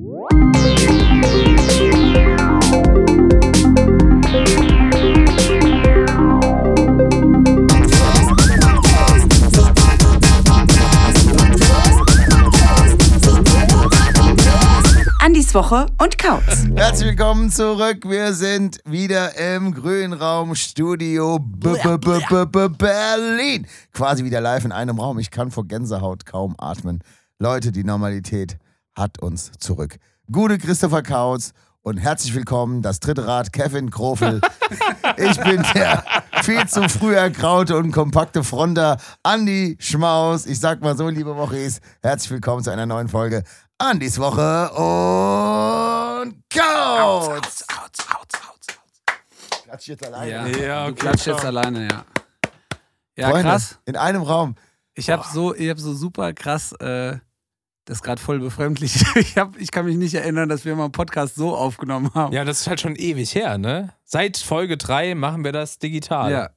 Andis Woche und Kauz. Herzlich willkommen zurück. Wir sind wieder im Grünraumstudio -B Berlin. Quasi wieder live in einem Raum. Ich kann vor Gänsehaut kaum atmen. Leute, die Normalität hat uns zurück. Gute Christopher Kautz und herzlich willkommen, das dritte Rad, Kevin Krofel. ich bin der viel zu früh ergraute und kompakte Fronter, Andi Schmaus. Ich sag mal so, liebe Wochis, herzlich willkommen zu einer neuen Folge Andis Woche und Kautz. Klatsch jetzt alleine. Ja, Ja, du okay, klatschst ciao. jetzt alleine, ja. Ja, Freunde, krass. in einem Raum. Ich habe so, ich hab so super krass, äh, das ist gerade voll befremdlich. Ich, hab, ich kann mich nicht erinnern, dass wir mal einen Podcast so aufgenommen haben. Ja, das ist halt schon ewig her, ne? Seit Folge 3 machen wir das digital. Ja,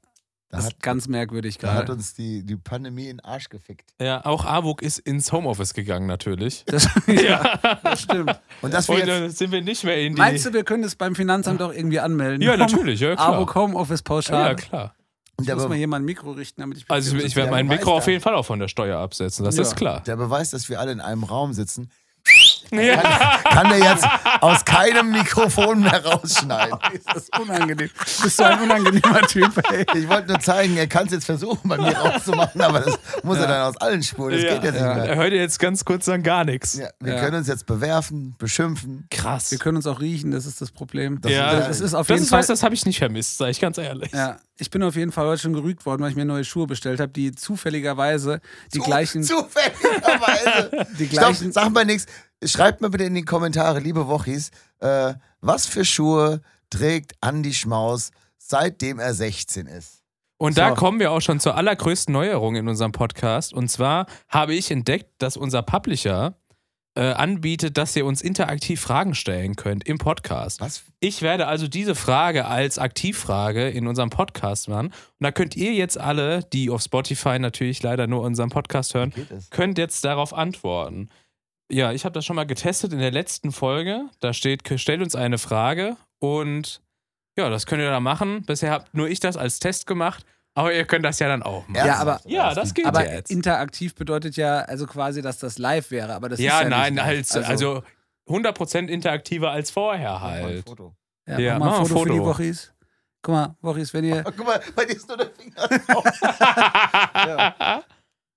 Da das hat, ist ganz merkwürdig da hat gerade. uns die, die Pandemie in den Arsch gefickt. Ja, auch Avuk ist ins Homeoffice gegangen, natürlich. Das, ja, das stimmt. Und dass wir Und jetzt, sind wir nicht mehr in die. Meinst du, wir können das beim Finanzamt auch irgendwie anmelden? Ja, natürlich, ja, klar. Abo Homeoffice pauschal. ja, klar. Und Ich der, muss mal hier mal ein Mikro richten, damit ich. Also ich, ich werde mein Mikro auf jeden Fall auch von der Steuer absetzen, das Ja. ist klar. der Beweis, dass wir alle in einem Raum sitzen, Ja. kann der jetzt aus keinem Mikrofon mehr rausschneiden. ist das unangenehm. Du bist so ein unangenehmer Typ, ey. Ich wollte nur zeigen, er kann es jetzt versuchen, bei mir rauszumachen, aber das muss er dann aus allen Spuren. Das Ja. geht jetzt Ja. nicht Er mehr. hört jetzt ganz kurz dann gar nichts. Ja, wir Ja. können uns jetzt bewerfen, beschimpfen. Krass. Wir können uns auch riechen, das ist das Problem. ja, Also das ist auf das jeden ist Fall. was, das habe ich nicht vermisst, sage ich ganz ehrlich. Ja, ich bin auf jeden Fall heute schon gerügt worden, weil ich mir neue Schuhe bestellt habe, die zufälligerweise die Zu- gleichen. Zufälligerweise. Die Stopp, gleichen- sag mal nichts. Schreibt mir bitte in die Kommentare, liebe Wochis, äh, was für Schuhe trägt Andi Schmaus, seitdem er 16 ist? Und da So. kommen wir auch schon zur allergrößten Neuerung in unserem Podcast. Und zwar habe ich entdeckt, dass unser Publisher äh, anbietet, dass ihr uns interaktiv Fragen stellen könnt im Podcast. Was? Ich werde also diese Frage als Aktivfrage in unserem Podcast machen. Und da könnt ihr jetzt alle, die auf Spotify natürlich leider nur unseren Podcast hören, könnt jetzt darauf antworten. Ja, ich habe das schon mal getestet in der letzten Folge. Da steht, stellt uns eine Frage und ja, das könnt ihr da machen. Bisher habt nur ich das als Test gemacht, aber ihr könnt das ja dann auch machen. Ja, aber- Ja, das geht Aber ja jetzt. interaktiv bedeutet ja also quasi, dass das live wäre. Aber das Ja, ist ja nein, nicht halt, live. also, 100% interaktiver als vorher Mach mal ein halt. Foto. ja, ja, mach mal ein Foto, ein für die Foto. Wochis. Guck mal, Wochis, wenn ihr. Oh, guck mal, bei dir ist nur der Finger drauf. ja.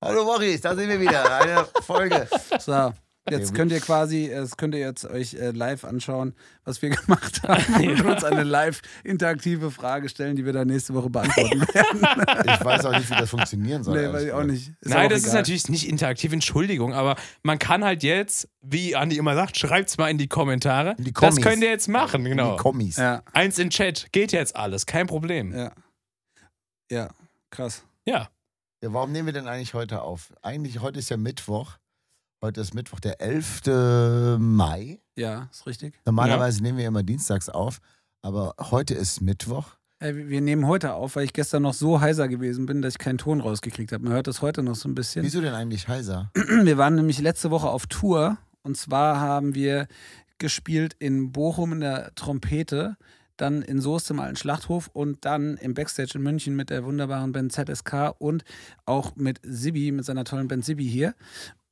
Hallo Boris, da sind wir wieder. Eine Folge. So, jetzt könnt ihr quasi, das könnt ihr jetzt euch äh, live anschauen, was wir gemacht haben und uns eine live interaktive Frage stellen, die wir dann nächste Woche beantworten werden. Ich weiß auch nicht, wie das funktionieren soll. nee, weiß ich auch nicht. Ist Nein, auch das ist egal. natürlich nicht interaktiv, Entschuldigung, aber man kann halt jetzt, wie Andi immer sagt, schreibt's mal in die Kommentare. In die das Kommis. könnt ihr jetzt machen, genau. Die Kommis. Ja, Eins in Chat, geht jetzt alles, kein Problem. ja. Ja, krass. Ja. Ja, warum nehmen wir denn eigentlich heute auf? Eigentlich, heute ist ja Mittwoch. Heute ist Mittwoch, der 11. Mai. Ja, ist richtig. Normalerweise nehmen wir immer dienstags auf, aber heute ist Mittwoch. Äh, wir- wir nehmen heute auf, weil ich gestern noch so heiser gewesen bin, dass ich keinen Ton rausgekriegt habe. Man hört das heute noch so ein bisschen. Wieso denn eigentlich heiser? Wir waren nämlich letzte Woche auf Tour und zwar haben wir gespielt in Bochum in der Trompete, dann in Soest im alten Schlachthof und dann im Backstage in München mit der wunderbaren Band ZSK und auch mit Sibi, mit seiner tollen Band Sibi hier.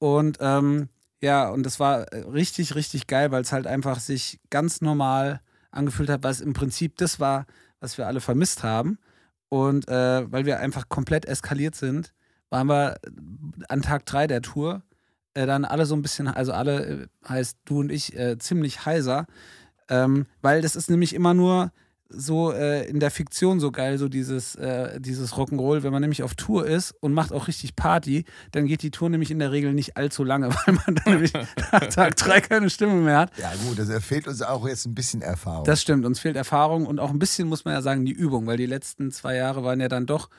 Und ähm, ja, und das war äh, richtig, richtig geil, weil es halt einfach sich ganz normal angefühlt hat, es im Prinzip das war, was wir alle vermisst haben. Und äh, weil wir einfach komplett eskaliert sind, waren wir an Tag 3 der Tour äh, dann alle so ein bisschen, also alle äh, heißt du und ich, äh, ziemlich heiser. Ähm, weil das ist nämlich immer nur so äh, in der Fiktion so geil, so dieses, äh, dieses Rock'n'Roll, wenn man nämlich auf Tour ist und macht auch richtig Party, dann geht die Tour nämlich in der Regel nicht allzu lange, weil man dann nämlich nach Tag 3 keine Stimme mehr hat. Ja, gut, das fehlt uns auch jetzt ein bisschen Erfahrung. Das stimmt, uns fehlt Erfahrung und auch ein bisschen, muss man ja sagen, die Übung, weil die letzten zwei Jahre waren ja dann doch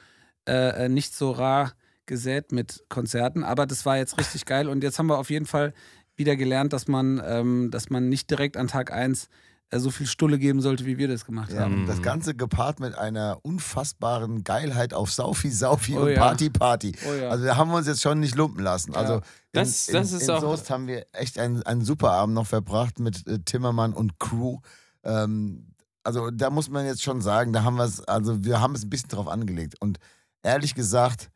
äh, nicht so rar gesät mit Konzerten, aber das war jetzt richtig geil und jetzt haben wir auf jeden Fall wieder gelernt, dass man, ähm, dass man nicht direkt an Tag 1 äh, so viel Stulle geben sollte, wie wir das gemacht Ja, haben. das Ganze gepaart mit einer unfassbaren Geilheit auf Saufi, Saufi Oh und ja. Party, Party. Oh ja. Also da haben wir uns jetzt schon nicht lumpen lassen. Also in, Das- das in, ist in auch- Soest haben wir echt einen, einen super Abend noch verbracht mit äh, Timmermann und Crew. Ähm, also da muss man jetzt schon sagen, da haben wir es, also wir haben es ein bisschen drauf angelegt. Und ehrlich gesagt,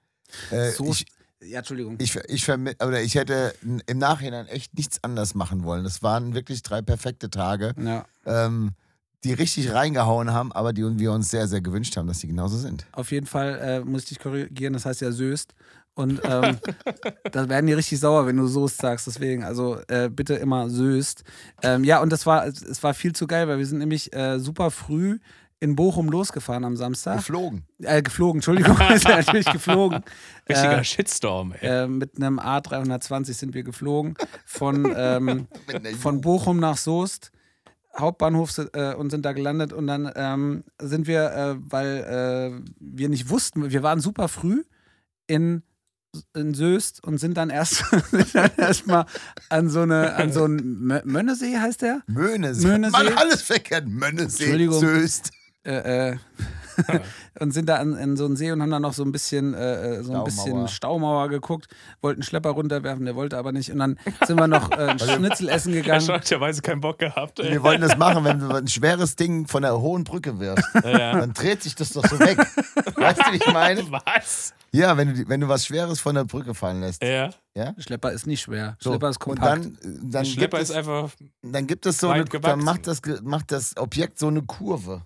äh, So, ich, ja, Entschuldigung. ich, ich, oder ich hätte im Nachhinein echt nichts anders machen wollen. Das waren wirklich drei perfekte Tage, ja. ähm, die richtig reingehauen haben, aber die wir uns sehr, sehr gewünscht haben, dass die genauso sind. Auf jeden Fall äh, muss ich dich korrigieren, das heißt ja Söst. Und ähm, da werden die richtig sauer, wenn du Soest sagst. Deswegen, also äh, bitte immer Söst. Ähm, ja, und das war, es war viel zu geil, weil wir sind nämlich äh, super früh in Bochum losgefahren am Samstag. Geflogen. Äh, geflogen, Entschuldigung, ist ja natürlich geflogen. Richtiger Äh, Shitstorm, ey. äh, mit einem A320 sind wir geflogen von, ähm, von Bochum nach Soest. Hauptbahnhof äh, und sind da gelandet und dann ähm, sind wir, äh, weil äh, wir nicht wussten, wir waren super früh in, in Söst und sind dann erst erstmal an so eine an so einen Mö- Mönnesee heißt der Möhnesee. Möhnesee. Mann, alles verkehrt. Möhnesee, Entschuldigung. Söst. Äh, äh, und sind da an, in so einen See und haben dann noch so ein bisschen äh, äh, so ein Staumauer. bisschen Staumauer geguckt, wollten einen Schlepper runterwerfen, der wollte aber nicht und dann sind wir noch äh, ein Schnitzel essen gegangen. hat möglicherweise keinen Bock gehabt, ey. Wir wollten das machen, wenn du ein schweres Ding von der hohen Brücke wirfst. Ja. Dann dreht sich das doch so weg. Weißt du, wie ich meine? Was? Ja, wenn du, wenn du was Schweres von der Brücke fallen lässt. Ja. Ja? Schlepper ist nicht schwer. So. Schlepper ist Und kompakt. dann, dann, gibt Schlepper es, ist einfach. dann gibt es so eine, gewachsen. dann macht das, macht das Objekt so eine Kurve.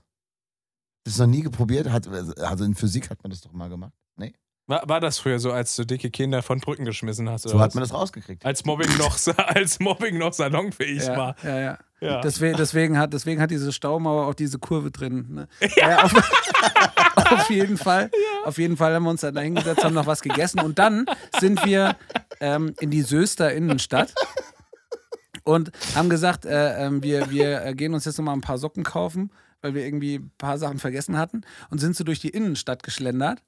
Das ist noch nie geprobiert. Hat, also in Physik hat man das doch mal gemacht. Nee? War, war das früher so, als du dicke Kinder von Brücken geschmissen hast? So oder hat was? man das rausgekriegt. als Mobbing noch, als Mobbing noch salonfähig ja, war. ja, ja. Ja. Deswegen, deswegen, hat, deswegen hat diese Staumauer auch diese Kurve drin. Ne? Ja. auf, auf jeden Fall. Auf jeden Fall haben wir uns dann da hingesetzt, haben noch was gegessen und dann sind wir ähm, in die Söster Innenstadt und haben gesagt, äh, ähm, wir, wir äh, gehen uns jetzt nochmal ein paar Socken kaufen, weil wir irgendwie ein paar Sachen vergessen hatten und sind so durch die Innenstadt geschlendert.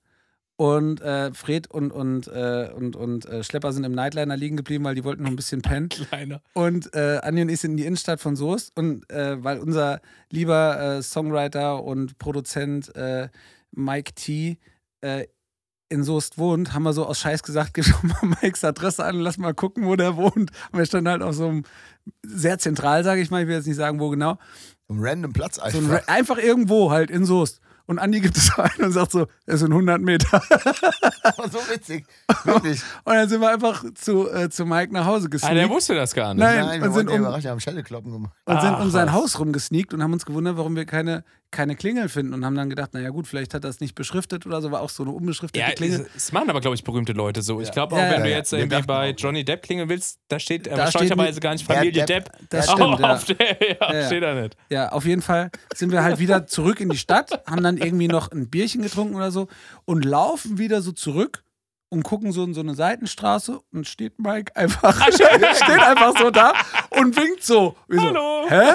Und äh, Fred und, und, äh, und, und äh, Schlepper sind im Nightliner liegen geblieben, weil die wollten noch ein bisschen pennen. Kleiner. Und äh, Anja und ich sind in die Innenstadt von Soest und äh, weil unser lieber äh, Songwriter und Produzent äh, Mike T. In Soest wohnt, haben wir so aus Scheiß gesagt, gib schon mal Mikes Adresse an, lass mal gucken, wo der wohnt. Und wir standen halt auf so einem sehr zentral, sage ich mal, ich will jetzt nicht sagen, wo genau. Ein random Platz So einfach. ein, Ra- einfach irgendwo halt in Soest. Und Andi gibt es ein und sagt so, es sind 100 Meter. Aber so witzig. Wirklich. Und dann sind wir einfach zu, äh, zu Mike nach Hause Ah, gesneakt. der wusste das gar nicht. Nein. Nein, und wir sind wurden ja um- überrascht, wir haben Schellekloppen gemacht. und sind Ach, um sein was. Haus rumgesneakt und haben uns gewundert, warum wir keine, keine Klingel finden und haben dann gedacht, naja gut, vielleicht hat er es nicht beschriftet oder so, war auch so eine unbeschriftete Ja, Klingel. es, machen aber, glaube ich, berühmte Leute so. Ich glaube auch, Ja, wenn ja, du jetzt irgendwie bei auch. Johnny Depp klingeln willst, da steht Da erstaunlicherweise steht gar nicht Familie Depp. Depp. Das Oh, stimmt, ja. auf der, ja. steht da nicht. Ja, auf jeden Fall sind wir halt wieder zurück in die Stadt, haben dann irgendwie noch ein Bierchen getrunken oder so und laufen wieder so zurück und gucken so in so eine Seitenstraße und steht Mike einfach, steht einfach so da und winkt so. Wir so Hallo. Hä?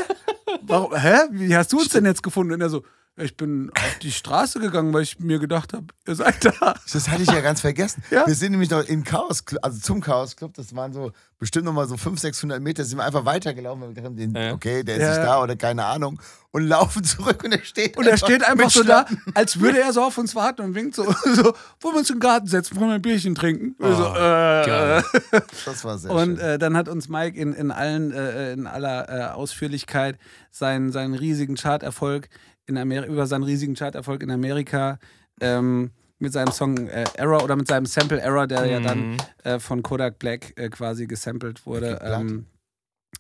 Warum, hä? Wie hast du uns denn jetzt gefunden? Und er so, ich bin auf die Straße gegangen, weil ich mir gedacht habe, ihr seid da. Das hatte ich ja ganz vergessen. Ja. Wir sind nämlich noch im Chaos also zum Chaos Club, das waren so bestimmt nochmal so 500, 600 Meter, sind wir einfach weitergelaufen, weil wir gedacht haben, den, Ja. okay, der ist Ja. nicht da oder keine Ahnung und laufen zurück und er steht Und er steht einfach so da, als würde er so auf uns warten und winkt so, so wollen wir uns in den Garten setzen, wollen wir ein Bierchen trinken? Wir so, äh. Das war sehr Und schön. äh, dann hat uns Mike in, in allen, äh, in aller äh, Ausführlichkeit seinen, seinen riesigen Charterfolg in Amerika, über seinen riesigen Charterfolg in Amerika ähm, mit seinem Song äh, Error oder mit seinem Sample Error, der ja dann Mhm. äh, von Kodak Black äh, quasi gesampelt wurde. Kriegt Platin. Ähm,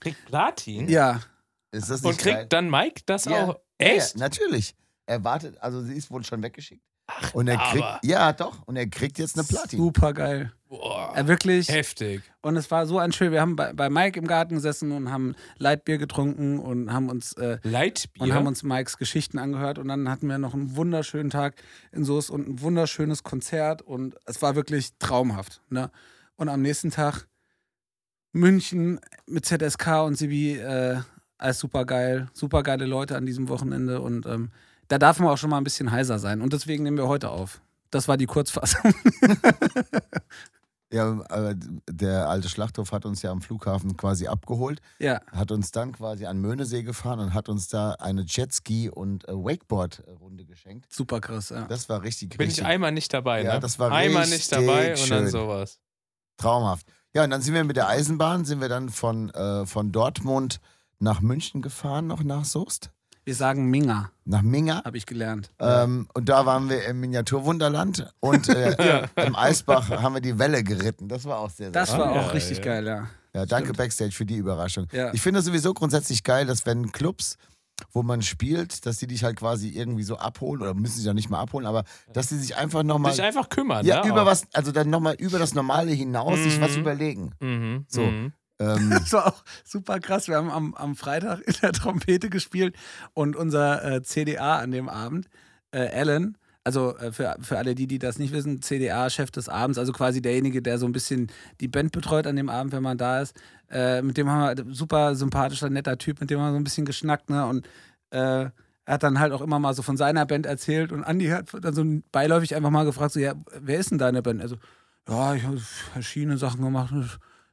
Kriegt Platin? ja, ist das Und nicht geil? kriegt dann Mike das Ja. auch? Ja, Echt? Ja, natürlich. Er wartet, also sie ist wohl schon weggeschickt. Ach, und er kriegt, ja doch, und er kriegt jetzt eine Platin. super geil. Boah. Äh, wirklich. Heftig. Und es war so ein schön. Wir haben bei, bei Mike im Garten gesessen und haben Leitbier getrunken und haben uns äh, Leitbier. und haben uns Mikes Geschichten angehört und dann hatten wir noch einen wunderschönen Tag in Soest und ein wunderschönes Konzert und es war wirklich traumhaft. Ne? Und am nächsten Tag München mit ZSK und Sibi, äh, alles super geil, super geile Leute an diesem Wochenende und ähm, da darf man auch schon mal ein bisschen heiser sein und deswegen nehmen wir heute auf. Das war die Kurzfassung. Ja, äh, der alte Schlachthof hat uns ja am Flughafen quasi abgeholt, Ja. hat uns dann quasi an Möhnesee gefahren und hat uns da eine Jetski- und äh, Wakeboard-Runde geschenkt. Super krass, ja. Das war richtig, Bin richtig ich einmal nicht dabei, Ja, ne? das war einmal richtig nicht dabei und dann schön. sowas. traumhaft. Ja, und dann sind wir mit der Eisenbahn, sind wir dann von, äh, von Dortmund nach München gefahren, noch nach Soest, Wir sagen Minga, nach Minga. habe ich gelernt. Ähm, und da waren wir im Miniaturwunderland und äh, im Eisbach haben wir die Welle geritten. Das war auch sehr, sehr Das war Ah, auch ja, richtig ja. geil, ja. Ja, danke Stimmt. Backstage für die Überraschung. Ja. Ich finde sowieso grundsätzlich geil, dass wenn Clubs, wo man spielt, dass die dich halt quasi irgendwie so abholen oder müssen sich ja nicht mal abholen, aber dass die sich einfach nochmal Sich einfach kümmern, ja, ne? über was, also dann nochmal über das Normale hinaus sich was Mhm. überlegen. Mhm. So. Mhm. Ähm, Das war auch super krass. Wir haben am, am Freitag in der Trompete gespielt und unser äh, CDA an dem Abend, äh, Alan, also äh, für, für alle die, die das nicht wissen, CDA-Chef des Abends, also quasi derjenige, der so ein bisschen die Band betreut an dem Abend, wenn man da ist. Äh, mit dem haben wir, super sympathischer, netter Typ, mit dem haben wir so ein bisschen geschnackt, ne? Und äh, er hat dann halt auch immer mal so von seiner Band erzählt und Andi hat dann so beiläufig einfach mal gefragt, so, ja, wer ist denn deine Band? Also, ja, ich habe verschiedene Sachen gemacht.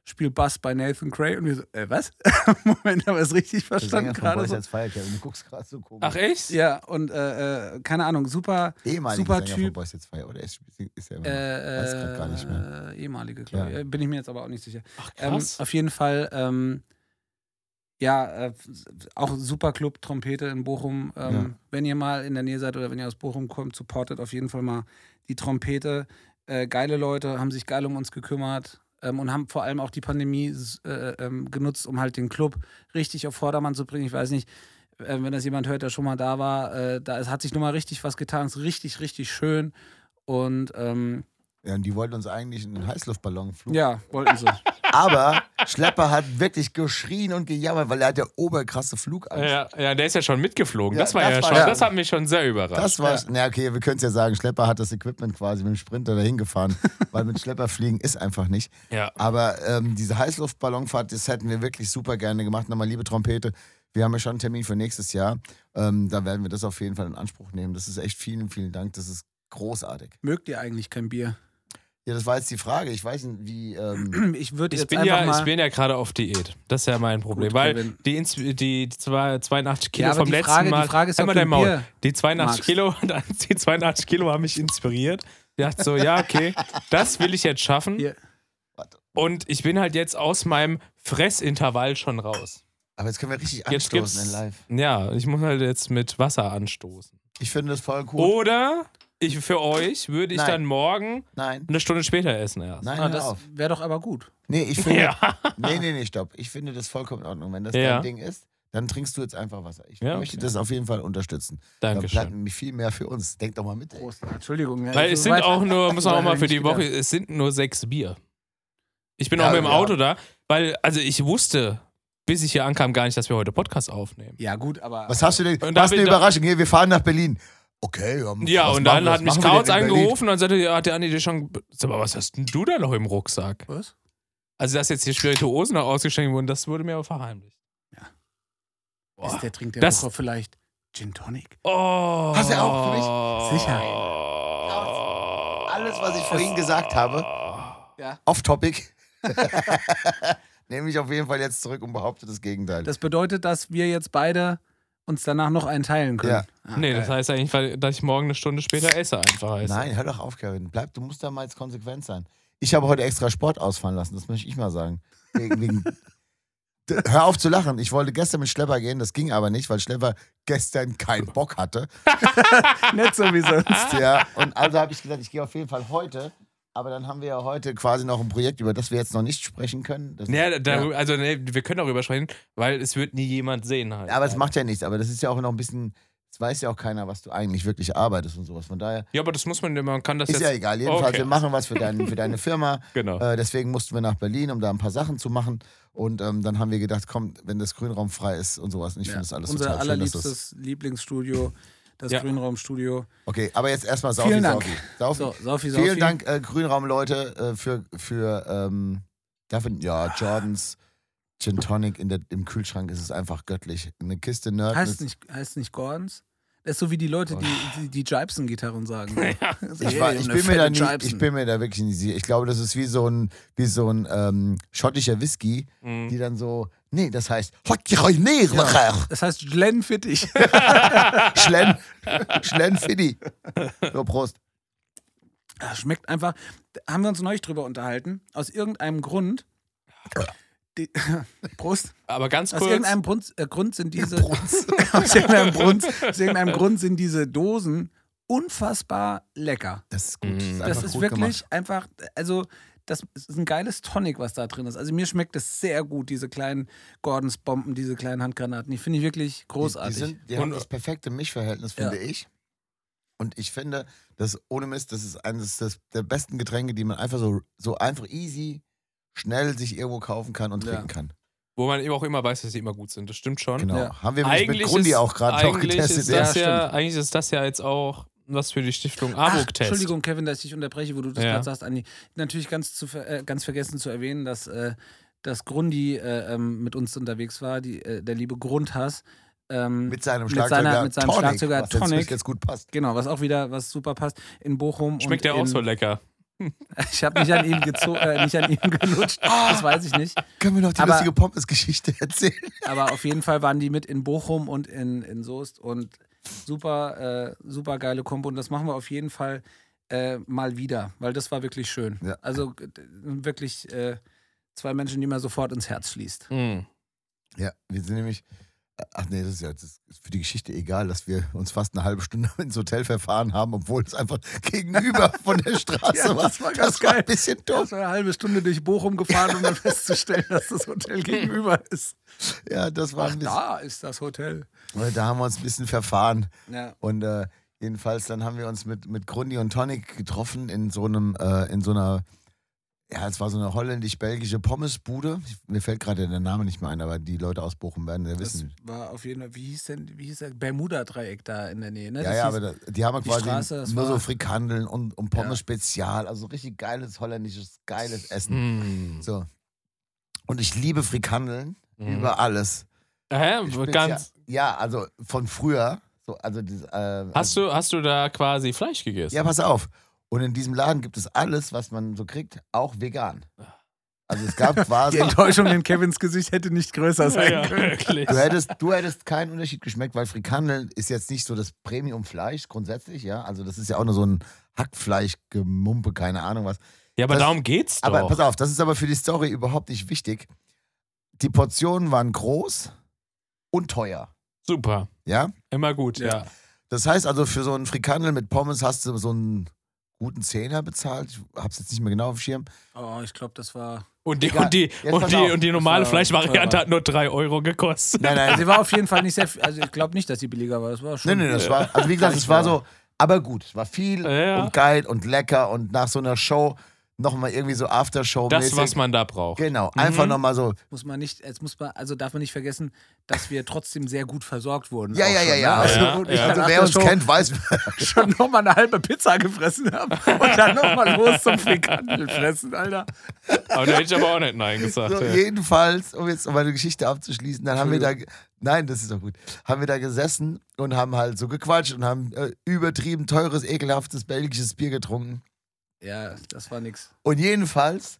Spiel Bass bei Nathan Cray und wir so, äh, was? Moment, haben wir es richtig verstanden gerade so? Fire Camp. Du guckst gerade so komisch. Ach echt? Ja, und äh, äh, keine Ahnung, super, super Sänger von Typ. Boys Let's Fire, oder ist, ist er immer noch? Äh, Weiß grad gar nicht mehr. äh, ehemalige, glaube Ja. ich. Bin ich mir jetzt aber auch nicht sicher. Ach Ähm, krass. auf jeden Fall, ähm, ja, äh, auch super Club, Trompete in Bochum. Ähm, Ja. Wenn ihr mal in der Nähe seid oder wenn ihr aus Bochum kommt, supportet auf jeden Fall mal die Trompete. Äh, geile Leute haben sich geil um uns gekümmert ähm, und haben vor allem auch die Pandemie äh, ähm, genutzt, um halt den Club richtig auf Vordermann zu bringen. Ich weiß nicht, äh, wenn das jemand hört, der schon mal da war, äh, da es hat sich nochmal richtig was getan. Es ist richtig, richtig schön. Und ähm, Ja, und die wollten uns eigentlich einen Heißluftballon fliegen. ja, wollten sie. Aber Schlepper hat wirklich geschrien und gejammert, weil er hat ja oberkrasse Flugangst. Ja, ja, der ist ja schon mitgeflogen. Ja, das war das ja war schon, ja- das hat mich schon sehr überrascht. Das war, na okay, wir können es ja sagen, Schlepper hat das Equipment quasi mit dem Sprinter dahin gefahren, weil mit Schlepper fliegen ist einfach nicht. ja. Aber ähm, diese Heißluftballonfahrt, das hätten wir wirklich super gerne gemacht. Nochmal, liebe Trompete, wir haben ja schon einen Termin für nächstes Jahr. Ähm, da werden wir das auf jeden Fall in Anspruch nehmen. Das ist echt vielen, vielen Dank. Das ist großartig. Mögt ihr eigentlich kein Bier? Ja, das war jetzt die Frage. Ich weiß nicht, wie. Ähm, Ich würde Ich jetzt bin, einfach ja, mal. ich bin ja gerade auf Diät. Das ist ja mein Problem. Gut, weil Kevin. die, Ins- die, die zwei- 82 Kilo Ja, aber vom die letzten Frage- die Mal. Frage ist, du dein Maul. Bier Die 82 magst. Kilo, die 82 Kilo haben mich inspiriert. Ich dachte so, ja, okay, das will ich jetzt schaffen. Hier. Und ich bin halt jetzt aus meinem Fressintervall schon raus. aber jetzt können wir richtig Jetzt anstoßen in live. Ja, ich muss halt jetzt mit Wasser anstoßen. Ich finde das voll cool. Oder ich, für euch würde ich Nein. dann morgen Nein. eine Stunde später essen erst. Nein, Ah, hör das auf. wäre doch aber gut. Nee, ich finde. Ja. Nee, nee, nee, stopp. Ich finde das vollkommen in Ordnung. Wenn das Ja. dein Ding ist, dann trinkst du jetzt einfach Wasser. Ich Ja, möchte okay. das auf jeden Fall unterstützen. Da bleibt Dankeschön. nämlich viel mehr für uns. Denk doch mal mit. Ey. Prost. Entschuldigung. ja, Weil so es sind weit- auch nur, muss man auch mal für die Woche, es sind nur sechs Bier. Ich bin Ja, auch mit dem ja. Auto da, weil, also ich wusste, bis ich hier ankam, gar nicht, dass wir heute Podcast aufnehmen. Ja, gut, aber. Was hast du denn? Und Was da eine bin- da- Überraschung. Hier, wir fahren nach Berlin. Okay, ja, Ja, und dann wir- hat mich Kautz angerufen und sagte, ja, hat der Andi dir schon. Sag mal, was hast denn du da noch im Rucksack? Was? Also, dass jetzt die Spirituosen noch ausgeschenkt wurden, das wurde mir aber verheimlicht. Ja. Boah. Ist der trinkt der Das- Woche vielleicht Gin Tonic? Oh. Hast du auch für mich? Sicher. Alles, was ich vorhin gesagt habe, Ja. off-topic, nehme ich auf jeden Fall jetzt zurück und behaupte das Gegenteil. Das bedeutet, dass wir jetzt beide uns danach noch einen teilen können. Ja. Ah, Nee, geil. das heißt eigentlich, weil- dass ich morgen eine Stunde später esse, einfach heißt. Nein, hör doch auf, Kevin. Bleib, du musst da mal jetzt konsequent sein. Ich habe heute extra Sport ausfallen lassen, das möchte ich mal sagen. Wegen, wegen, D- Hör auf zu lachen. Ich wollte gestern mit Schlepper gehen, das ging aber nicht, weil Schlepper gestern keinen Bock hatte. Nicht so wie sonst. Ja, und also habe ich gesagt, ich gehe auf jeden Fall heute. Aber dann haben wir ja heute quasi noch ein Projekt, über das wir jetzt noch nicht sprechen können. Das Ja, darüber, also nee, wir können darüber sprechen, weil es wird nie jemand sehen halt. aber es macht ja nichts. Aber das ist ja auch noch ein bisschen, es weiß ja auch keiner, was du eigentlich wirklich arbeitest und sowas. Von daher Ja, aber das muss man, man kann das ist jetzt. ja egal. Jedenfalls, Okay. wir machen was für, dein, für deine Firma. Genau. Äh, deswegen mussten wir nach Berlin, um da ein paar Sachen zu machen. Und ähm, dann haben wir gedacht, komm, wenn das Grünraum frei ist und sowas. Und ich Ja. finde das alles Unser total schön. Dass das, allerliebstes Lieblingsstudio, das Ja. Grünraumstudio. okay, aber jetzt erstmal Saufi, Vielen Dank. Saufi. Saufi. So, Sophie, Sophie. Vielen Dank, äh, Grünraum, Leute, äh, für, für ähm, dafür, ja, Jordans Gin Tonic in der, im Kühlschrank ist es einfach göttlich. Eine Kiste Nerd. Heißt nicht, heißt nicht Gordons? Das ist so wie die Leute, die die, die Jibson-Gitarren sagen. Ich, war, ich, bin mir da nicht, ich bin mir da wirklich nicht sicher. Ich glaube, das ist wie so ein, wie so ein ähm, schottischer Whisky, Mhm. die dann so. Nee, das heißt. Das heißt Glenfittich. Schlen. Schlenfiddy. So, Prost. Das Schmeckt einfach. Haben wir uns neulich drüber unterhalten. Aus irgendeinem Grund. Die, Prost. Aber ganz Aus kurz. irgendeinem Grund, äh, Grund sind diese. aus, irgendeinem Grund, aus irgendeinem Grund sind diese Dosen unfassbar lecker. Das ist gut. Das ist, Das ist gut wirklich gemacht. einfach, also das ist ein geiles Tonic, was da drin ist. Also mir schmeckt es sehr gut, diese kleinen Gordons Bomben, diese kleinen Handgranaten. Die finde ich wirklich großartig. Die, die, sind, die Und- haben das perfekte Mischverhältnis, finde Ja. ich. Und ich finde, das ohne Mist, das ist eines des, der besten Getränke, die man einfach so, so einfach easy, schnell sich irgendwo kaufen kann und Ja. trinken kann. Wo man eben auch immer weiß, dass sie immer gut sind. Das stimmt schon. Genau. Ja. Haben wir mit Grundi auch gerade noch getestet. Ist ja. das ja, eigentlich ist das ja jetzt auch was für die Stiftung Ach, AWOK-Test. Entschuldigung, Kevin, dass ich dich unterbreche, wo du das Ja. gerade sagst, Andi. Natürlich ganz, zu, äh, ganz vergessen zu erwähnen, dass, äh, dass Grundi äh, ähm, mit uns unterwegs war, die, äh, der liebe Grundhass. Ähm, Mit seinem Mit Schlagzeuger seiner- mit seinem Tonic, Schlagzeuger was jetzt, Tonic. jetzt gut passt. genau, was auch wieder, was super passt, in Bochum. Schmeckt der auch so lecker. Ich habe nicht an ihm äh, nicht an ihm gelutscht, das weiß ich nicht. Können wir noch die Aber- lustige Pommes-Geschichte erzählen? Aber auf jeden Fall waren die mit in Bochum und in, in Soest und super, äh, super geile Kombo. Und das machen wir auf jeden Fall äh, mal wieder, weil das war wirklich schön. Ja. Also äh, wirklich äh, zwei Menschen, die man sofort ins Herz schließt. Mm. Ja, wir sind nämlich. Ach nee, das ist ja das ist für die Geschichte egal, dass wir uns fast eine halbe Stunde ins Hotel verfahren haben, obwohl es einfach gegenüber von der Straße Ja, war. das war ganz das war geil. ein bisschen dumm. Das war eine halbe Stunde durch Bochum gefahren, um dann festzustellen, dass das Hotel gegenüber ist. Ja, das war Ach, ein bisschen. da ist das Hotel. Da haben wir uns ein bisschen verfahren. Ja. Und äh, jedenfalls dann haben wir uns mit, mit Grundi und Tonic getroffen in so einem, äh, in so einer, ja, es war so eine holländisch-belgische Pommesbude. Mir fällt gerade der Name nicht mehr ein, aber die Leute aus Bochum werden ja Das wissen. war auf jeden Fall, wie hieß denn, wie hieß der? Bermuda-Dreieck da in der Nähe, ne? Ja, Das ja, hieß- aber da, die haben die quasi Straße, das nur so Frikandeln und, und Pommes Ja. Spezial. Also richtig geiles holländisches, geiles Essen. Mm. So. Und ich liebe Frikandeln Mhm. über alles. Hä? Spezial- Ganz, Ja, also von früher. So, also dieses, äh, hast, du, hast du da quasi Fleisch gegessen? Ja, pass auf. Und in diesem Laden gibt es alles, was man so kriegt, auch vegan. Also es gab Die quasi. Enttäuschung in Kevins Gesicht hätte nicht größer sein ja, können. wirklich. Du hättest, du hättest keinen Unterschied geschmeckt, weil Frikandeln ist jetzt nicht so das Premium-Fleisch grundsätzlich, ja. Also das ist ja auch nur so ein Hackfleisch-Gemumpe, keine Ahnung was. Ja, aber Das- darum geht's doch. Aber pass auf, das ist aber für die Story überhaupt nicht wichtig. Die Portionen waren groß und teuer, Super. ja. Immer gut, ja. Ja. Das heißt also, für so einen Frikandel mit Pommes hast du so einen guten Zehner bezahlt. Ich hab's jetzt nicht mehr genau auf dem Schirm. Oh, ich glaube, das war. Und die, Egal. und die, und die, auf. und die normale Fleischvariante hat nur 3 Euro gekostet. Nein, nein, Sie war auf jeden Fall nicht sehr viel. Also, ich glaube nicht, dass sie billiger war. Das war schon. Nee, nee, das war, also wie gesagt, es war so, aber gut, es war viel Ja. und geil und lecker und nach so einer Show nochmal irgendwie so Aftershow Das, was man da braucht. Genau, einfach Mhm. nochmal so, Muss man nicht, jetzt muss man, also darf man nicht vergessen, dass wir trotzdem sehr gut versorgt wurden. ja, ja, schon, ja, ne? ja. Also, Ja, ja. Also wer uns kennt, weiß, schon nochmal eine halbe Pizza gefressen habe und dann nochmal los zum Frikandel fressen, Alter. Aber da hätte ich aber auch nicht Nein gesagt. so, ja. jedenfalls, um jetzt meine Geschichte abzuschließen, dann haben wir da, nein, das ist doch gut, haben wir da gesessen und haben halt so gequatscht und haben äh, übertrieben teures, ekelhaftes belgisches Bier getrunken. Ja, das war nix. Und jedenfalls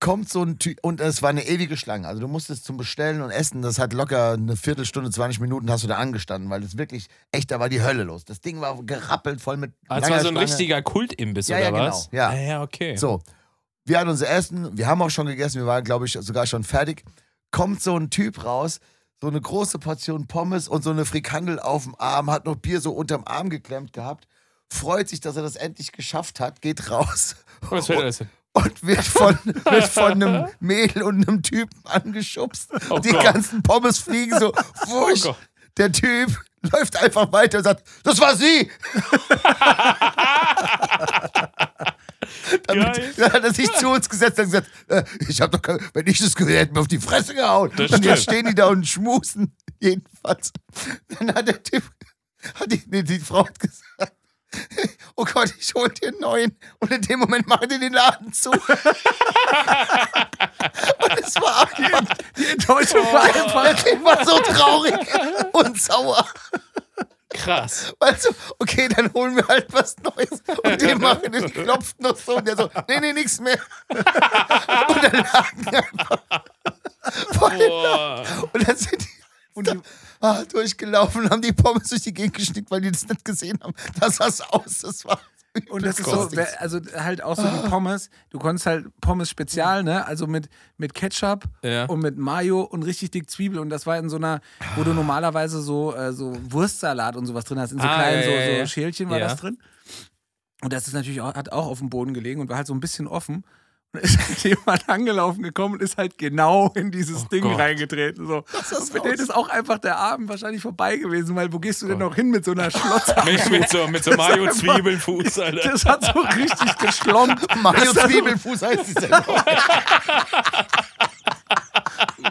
kommt so ein Typ, und es war eine ewige Schlange. Also du musstest zum Bestellen und Essen, das hat locker eine Viertelstunde, 20 Minuten hast du da angestanden, weil das wirklich, echt, da war die Hölle los. Das Ding war gerappelt, voll mit Das langer war so ein Schlange. richtiger Kultimbiss, Ja, oder ja, genau. was? Ja. Ah, ja, okay. So, wir hatten unser Essen, wir haben auch schon gegessen, wir waren, glaube ich, sogar schon fertig. Kommt so ein Typ raus, so eine große Portion Pommes und so eine Frikandel auf dem Arm, hat noch Bier so unterm Arm geklemmt gehabt, freut sich, dass er das endlich geschafft hat, geht raus denn? und wird von, wird von einem Mädel und einem Typen angeschubst. Oh und die Gott. ganzen Pommes fliegen so wusch. Gott. Der Typ läuft einfach weiter und sagt, das war sie. Damit, dann hat er sich zu uns gesetzt und gesagt, äh, ich hab doch, kein- wenn ich das gewählt hätte, mir auf die Fresse gehauen. Das und jetzt stehen die da und schmusen. Jedenfalls. Dann hat der Typ, hat die, nee, die Frau hat gesagt, oh Gott, ich hol dir einen neuen. Und in dem Moment machen die den Laden zu. und es war einfach, Die Enttäuschung war einfach. der Typ war so traurig und sauer. Krass. Weißt du, okay, dann holen wir halt was Neues. Und die machen den Knopf noch so und der so, nee, nee, nichts mehr. Und dann lagen einfach Boah. Und dann sind die Und die, ah, durchgelaufen und haben die Pommes durch die Gegend geschnickt, weil die das nicht gesehen haben. Das sah aus, das war. Und das ist so, also halt auch so die Pommes. Du konntest halt Pommes Spezial, ne? Also mit, mit Ketchup Ja. und mit Mayo und richtig dick Zwiebel. Und das war in so einer, wo du normalerweise so, äh, so Wurstsalat und sowas drin hast. In so Ah, kleinen ja, so, ja, so ja. Schälchen war Ja. das drin. Und das ist natürlich auch, hat auch auf dem Boden gelegen und war halt so ein bisschen offen. Und ist halt jemand angelaufen gekommen und ist halt genau in dieses Oh Ding Gott. reingetreten. So. sah Und für den ist auch einfach der Abend wahrscheinlich vorbei gewesen, weil wo gehst du denn noch hin mit so einer Schlotze? Mit, mit so, mit so Mayo-Zwiebelfuß, Alter. Das hat so richtig geschlompt. Mario Das hat so- Zwiebelfuß heißt die Sendung.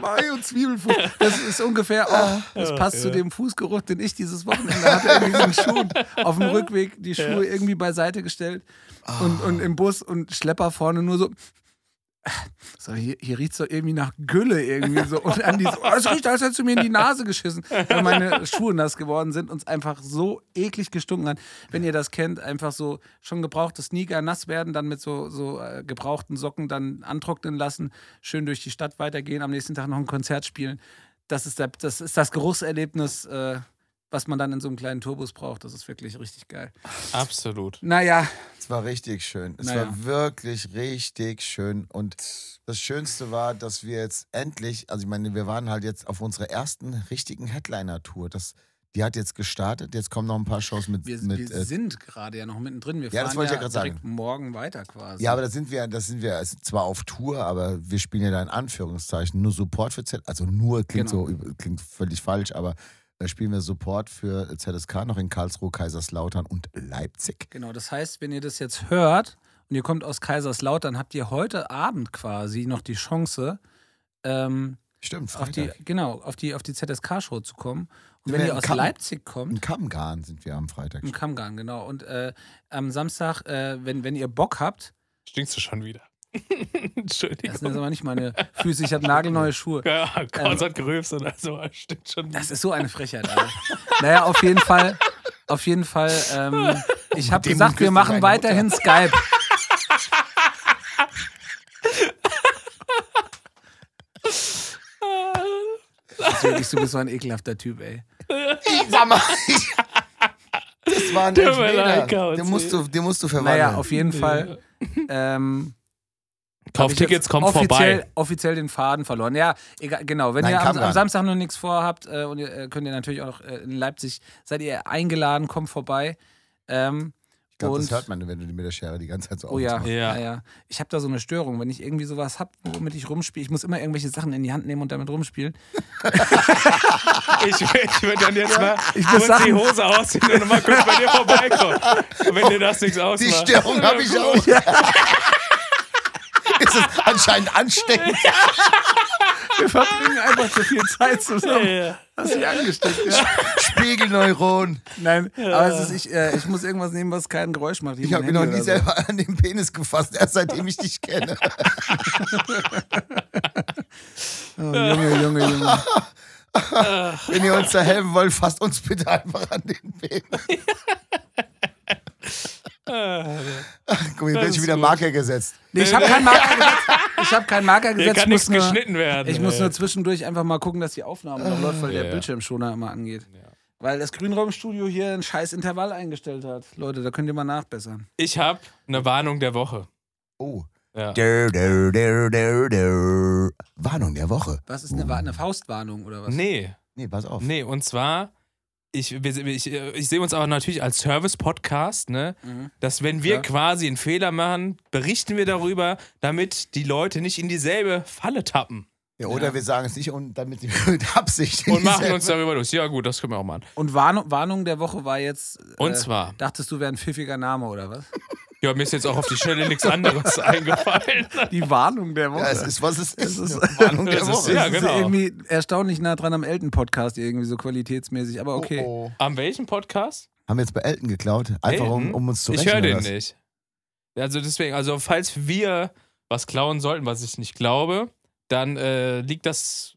Mayo Zwiebelfuß. Das ist ungefähr auch, das passt zu dem Fußgeruch, den ich dieses Wochenende hatte in diesen Schuhen. Auf dem Rückweg die Schuhe irgendwie beiseite gestellt und, und im Bus und Schlepper vorne nur so. So, hier, hier riecht es doch irgendwie nach Gülle irgendwie so. Und an die so, oh, es riecht, als hättest du mir in die Nase geschissen. Weil meine Schuhe nass geworden sind und es einfach so eklig gestunken hat. Wenn ihr das kennt, einfach so schon gebrauchte Sneaker nass werden, dann mit so, so äh, gebrauchten Socken dann antrocknen lassen, schön durch die Stadt weitergehen, am nächsten Tag noch ein Konzert spielen. Das ist, der, das, ist das Geruchserlebnis, äh, was man dann in so einem kleinen Turbus braucht. Das ist wirklich richtig geil. Absolut. Naja, Es war richtig schön. Es Naja. war wirklich richtig schön. Und das Schönste war, dass wir jetzt endlich, also ich meine, wir waren halt jetzt auf unserer ersten richtigen Headliner-Tour. Das, die hat jetzt gestartet. Jetzt kommen noch ein paar Shows mit. wir, mit wir äh, sind gerade ja noch mittendrin. Wir Ja, das fahren wollte ich ja ja grad direkt morgen weiter quasi. ja, aber da sind wir, das sind wir also zwar auf Tour, aber wir spielen ja da in Anführungszeichen nur Support für Z, also nur klingt Genau. so klingt völlig falsch, aber da spielen wir Support für ZSK noch in Karlsruhe, Kaiserslautern und Leipzig. Genau, das heißt, wenn ihr das jetzt hört und ihr kommt aus Kaiserslautern, habt ihr heute Abend quasi noch die Chance, ähm, Stimmt, auf die, Freitag. genau, auf die, auf die ZSK-Show zu kommen. Und wenn ihr in aus Kamm- Leipzig kommt, In Kammgarn sind wir am Freitag. im Kammgarn, genau. Und äh, am Samstag, äh, wenn, wenn ihr Bock habt, Stinkst du schon wieder. das sind Entschuldigung. jetzt aber nicht meine Füße, ich habe nagelneue Schuhe. Ja, Kauz hat gerülpst oder so. Stimmt schon. Das ist so eine Frechheit, Alter. naja, auf jeden Fall, auf jeden Fall, ähm, ich habe gesagt, wir machen weiterhin Skype. Das ist wirklich, du bist so ein ekelhafter Typ, ey. Sag mal, das war ein Elfmeter. Den musst du, den musst du verwandeln. Naja, auf jeden Fall. Ähm, Kauf hab ich Tickets, jetzt kommt offiziell, vorbei. offiziell den Faden verloren. Ja, egal, genau. Wenn Nein, ihr am, am Samstag noch nichts vorhabt äh, und ihr äh, könnt ihr natürlich auch äh, in Leipzig, seid ihr eingeladen, kommt vorbei. Ähm, ich glaube, das und- hört man, wenn du mit der Schere die ganze Zeit so Oh ja, ja. Ja. ja, Ich habe da so eine Störung, wenn ich irgendwie sowas habe, womit ich rumspiele. Ich muss immer irgendwelche Sachen in die Hand nehmen und damit rumspielen. Ich, ich würde dann jetzt mal Ich muss kurz die sagen- Hose ausziehen und mal kurz bei dir vorbeikommen. Und wenn dir das nichts Die ausmacht. Störung habe ich auch. Ist es anscheinend ansteckend? Wir verbringen einfach zu viel Zeit zusammen. Ja. Hast dich angesteckt, ja? Spiegelneuron. Nein, aber es ist, ich, äh, ich muss irgendwas nehmen, was kein Geräusch macht. Ich habe mir noch nie oder so. selber an den Penis gefasst, erst seitdem ich dich kenne. Oh, Junge, Junge, Junge. Wenn ihr uns da helfen wollt, fasst uns bitte einfach an den Penis. Guck mal, jetzt werde ich wieder gut. Marker gesetzt. Nee, ich habe keinen Marker gesetzt. Ich habe keinen Marker Hier gesetzt. kann ich muss nichts nur, geschnitten werden. Ich muss ey. nur zwischendurch einfach mal gucken, dass die Aufnahme noch läuft, weil der Ja. Bildschirmschoner immer angeht. Weil das Grünraumstudio hier ein scheiß Intervall eingestellt hat. Leute, da könnt ihr mal nachbessern. Ich habe eine Warnung der Woche. Oh. Ja. Der, der, der, der, der. Warnung der Woche. Was ist eine, Wa- eine Faustwarnung oder was? Nee, Nee, pass auf. nee, und zwar, ich, wir- ich, ich sehe uns aber natürlich als Service-Podcast, ne? Mhm. Dass wenn wir Ja. quasi einen Fehler machen, berichten wir darüber, damit die Leute nicht in dieselbe Falle tappen. Ja, oder Ja. wir sagen es nicht und damit mit Absicht. Und machen uns darüber los. Ja, gut, das können wir auch machen. Und Warnung, Warnung der Woche war jetzt. Äh, Und zwar, Dachtest du, wäre ein pfiffiger Name oder was? ja, mir ist jetzt auch auf die Schnelle nichts anderes eingefallen. Die Warnung der Woche. Ja, es ist, was es ist. ist- Eine Warnung der Es ist- Woche. ja, das genau. ist irgendwie erstaunlich nah dran am Elton-Podcast, irgendwie so qualitätsmäßig. Aber okay. Oh, oh. Am welchen Podcast? Haben wir jetzt bei Elton geklaut? Einfach um, Elton? um uns zu Ich rächen. höre den was? nicht. Also deswegen, also falls wir was klauen sollten, was ich nicht glaube, dann äh, liegt das,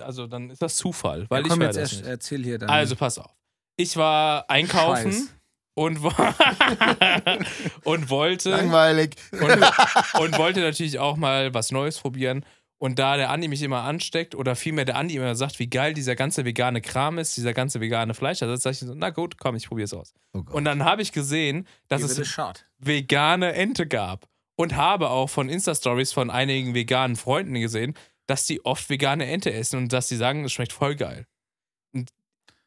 also dann ist das Zufall, weil Ja, ich komm, höre jetzt das erst, nicht. erzähl hier dann. Also pass auf. Ich war einkaufen Scheiß. Und, und wollte Langweilig. und, und wollte natürlich auch mal was Neues probieren. Und da der Andi mich immer ansteckt oder vielmehr der Andi immer sagt, wie geil dieser ganze vegane Kram ist, dieser ganze vegane Fleischersatz, sag ich so, na gut, komm, ich probiere es aus. Oh. Und dann habe ich gesehen, dass Give es vegane Ente gab. Und habe auch von Insta-Stories von einigen veganen Freunden gesehen, dass die oft vegane Ente essen und dass sie sagen, es schmeckt voll geil.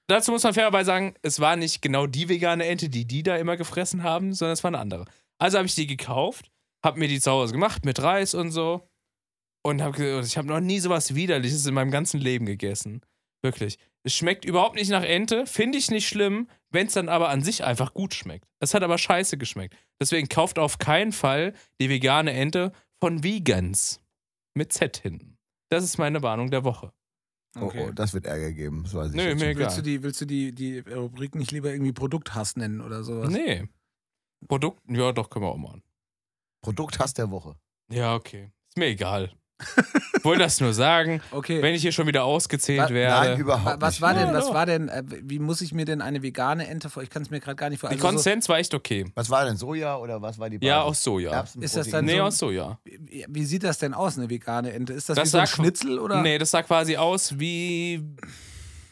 Dazu muss man fairerweise sagen, es war nicht genau die vegane Ente, die die da immer gefressen haben, sondern es war eine andere. Also habe ich die gekauft, habe mir die zu Hause gemacht mit Reis und so. Und hab, ich habe noch nie sowas Widerliches in meinem ganzen Leben gegessen. Wirklich. Es schmeckt überhaupt nicht nach Ente, finde ich nicht schlimm, wenn es dann aber an sich einfach gut schmeckt. Es hat aber scheiße geschmeckt. Deswegen kauft auf keinen Fall die vegane Ente von Vegans. Mit Z hinten. Das ist meine Warnung der Woche. Okay. Oh, oh, das wird Ärger geben. Das weiß ich Nö, mir egal. Willst du, die, willst du die, die Rubrik nicht lieber irgendwie Produkthass nennen oder sowas? Nee. Produkt, ja, doch, können wir auch machen. Produkthass der Woche. Ja, okay. Ist mir egal. Wollte das nur sagen, Okay. wenn ich hier schon wieder ausgezählt werde. Nein, überhaupt Wa- was nicht. war denn, Ja, was war denn, äh, wie muss ich mir denn eine vegane Ente vor? Ich kann es mir gerade gar nicht die vorstellen. Also Konsistenz war echt okay. Was war denn, Soja oder was war die Ja, Basis? aus Soja. Ist das dann Nee, so- aus Soja. so, wie, wie sieht das denn aus, eine vegane Ente? Ist das, Das wie so ein Schnitzel oder? Nee, das sah quasi aus wie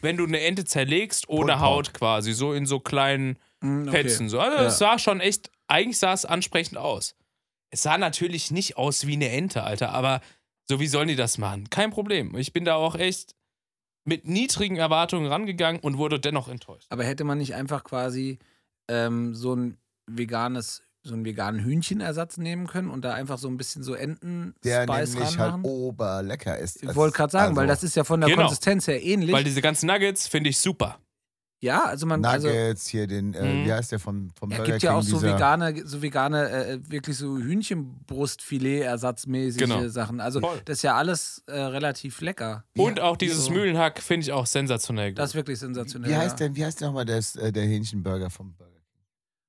wenn du eine Ente zerlegst ohne Pork. Haut quasi, so in so kleinen Hm, okay. Fetzen. So. Also Ja. es sah schon echt, eigentlich sah es ansprechend aus. Es sah natürlich nicht aus wie eine Ente, Alter, aber so wie sollen die das machen? Kein Problem. Ich bin da auch echt mit niedrigen Erwartungen rangegangen und wurde dennoch enttäuscht. Aber hätte man nicht einfach quasi ähm, so ein veganes, so einen veganen Hühnchenersatz nehmen können und da einfach so ein bisschen so Enten Der nämlich halt oberlecker ist. ich wollte gerade sagen, weil das ist ja von der Genau. Konsistenz her ähnlich. Weil diese ganzen Nuggets finde ich super. Ja, also man, also Nuggets, hier den, äh, Mhm. wie heißt der vom, vom es Burger gibt ja King, auch so vegane, so vegane, äh, wirklich so Hühnchenbrustfilet-ersatzmäßige Genau. Sachen. Also Voll. das ist ja alles äh, relativ lecker. Und auch dieses so. Mühlenhack finde ich auch sensationell gut. Das ist wirklich sensationell. Wie heißt ja. denn, wie heißt denn nochmal das, äh, der Hähnchenburger vom Burger King?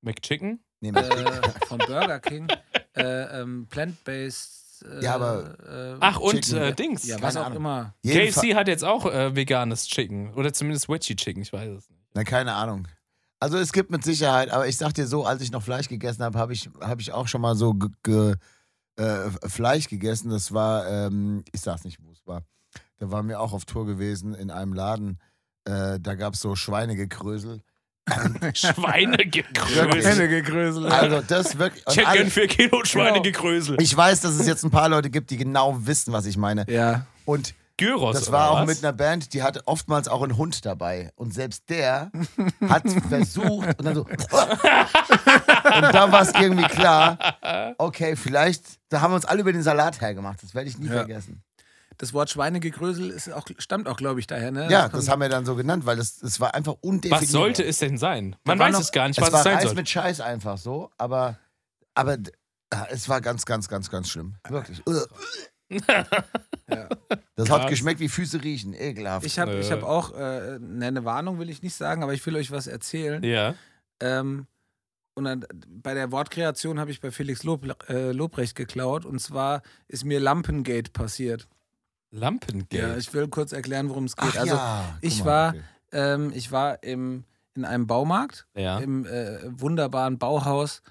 McChicken? Nee, äh, von Burger King. äh, ähm, Plant-based. Äh, Ja, aber- Äh, Ach, und Chicken. äh, Dings. ja, was auch Ahnung. immer. KFC hat jetzt auch äh, veganes Chicken. Oder zumindest Veggie Chicken, ich weiß es nicht. Na, keine Ahnung. Also es gibt mit Sicherheit, aber ich sag dir so, als ich noch Fleisch gegessen habe, habe ich, hab ich auch schon mal so ge, ge, äh, Fleisch gegessen. Das war, ähm, ich sag's nicht, wo es war. Da waren wir auch auf Tour gewesen in einem Laden. Äh, da gab es so Schweinegekrösel. Schweinegekrösel. gegröselt. Also das wirklich. Chicken alle- für Kilo Schweinegekrösel. Ich weiß, dass es jetzt ein paar Leute gibt, die genau wissen, was ich meine. Ja. Und Gyros. das oder war auch was? mit einer Band, die hatte oftmals auch einen Hund dabei. Und selbst der hat versucht und dann so. und da war es irgendwie klar, okay, vielleicht, da haben wir uns alle über den Salat hergemacht. Das werde ich nie Ja. vergessen. Das Wort Schweinegegrösel ist auch, stammt auch, glaube ich, daher, ne? Ja, kommt- das haben wir dann so genannt, weil das, das war einfach undefinierbar. Was sollte es denn sein? Man weiß noch- es gar nicht, Es was war es sein Reis soll. mit Scheiß einfach so, aber, aber äh, es war ganz, ganz, ganz, ganz schlimm. Wirklich. Ja. Das hat Krass. geschmeckt wie Füße riechen. Ekelhaft. Ich habe ich hab auch, äh, ne, eine Warnung will ich nicht sagen, aber ich will euch was erzählen. Ja. Ähm, und dann, bei der Wortkreation habe ich bei Felix Lob, äh, Lobrecht geklaut. Und zwar ist mir Lampengate passiert. Lampengate. Ja, ich will kurz erklären, worum es geht. Ach also, ja, ich mal, war- okay. ähm, ich war im, in einem Baumarkt, Ja. im äh, wunderbaren Bauhaus.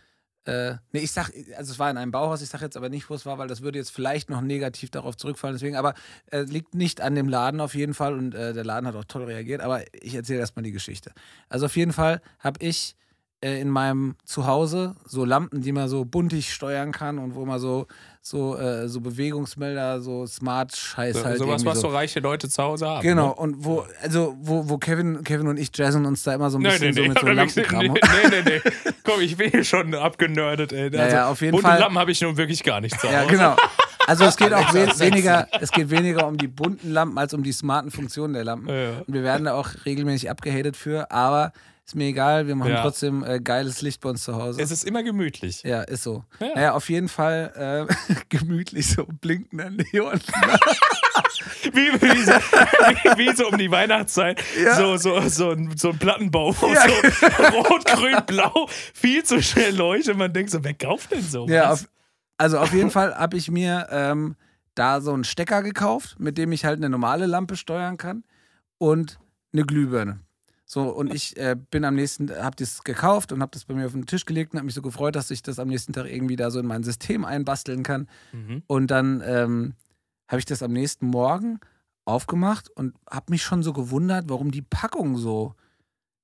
Äh, nee, ich sag, also es war in einem Bauhaus, ich sage jetzt aber nicht, wo es war, weil das würde jetzt vielleicht noch negativ darauf zurückfallen. Deswegen, aber äh, liegt nicht an dem Laden auf jeden Fall und äh, der Laden hat auch toll reagiert. Aber ich erzähle erstmal die Geschichte. Also auf jeden Fall habe ich äh, in meinem Zuhause so Lampen, die man so buntig steuern kann und wo man so, so, äh, so Bewegungsmelder, so Smart-Scheiß So, halt. sowas, was so. so reiche Leute zu Hause haben. Genau, Ne? und wo, also wo, wo Kevin, Kevin und ich jazzen uns da immer so ein Nee, bisschen nee, so nee, mit so Lampenkram. nee, nee, nee, nee. Komm, ich bin hier schon abgenördet, ey. Also, Ja, ja, auf jeden bunte Fall. Lampen habe ich nun wirklich gar nicht zu Hause. Ja, genau. Also es geht auch we weniger, es geht weniger um die bunten Lampen als um die smarten Funktionen der Lampen. Ja. Und wir werden da auch regelmäßig abgehatet für, aber ist mir egal, wir machen Ja. trotzdem äh, geiles Licht bei uns zu Hause. Es ist immer gemütlich. ja, ist so. Ja. Naja, auf jeden Fall äh, gemütlich so blinkender Neon. Wie, wie, so, wie, wie so um die Weihnachtszeit. Ja. So, so, so, ein, so ein Plattenbau, wo Ja. so rot, grün, blau viel zu schnell leuchtet. Man denkt so, wer kauft denn so? Ja, auf, also auf jeden Fall habe ich mir ähm, da so einen Stecker gekauft, mit dem ich halt eine normale Lampe steuern kann und eine Glühbirne. So, und ich äh, bin am nächsten, hab das gekauft und hab das bei mir auf den Tisch gelegt und hab mich so gefreut, dass ich das am nächsten Tag irgendwie da so in mein System einbasteln kann. Mhm. Und dann ähm, habe ich das am nächsten Morgen aufgemacht und habe mich schon so gewundert, warum die Packung so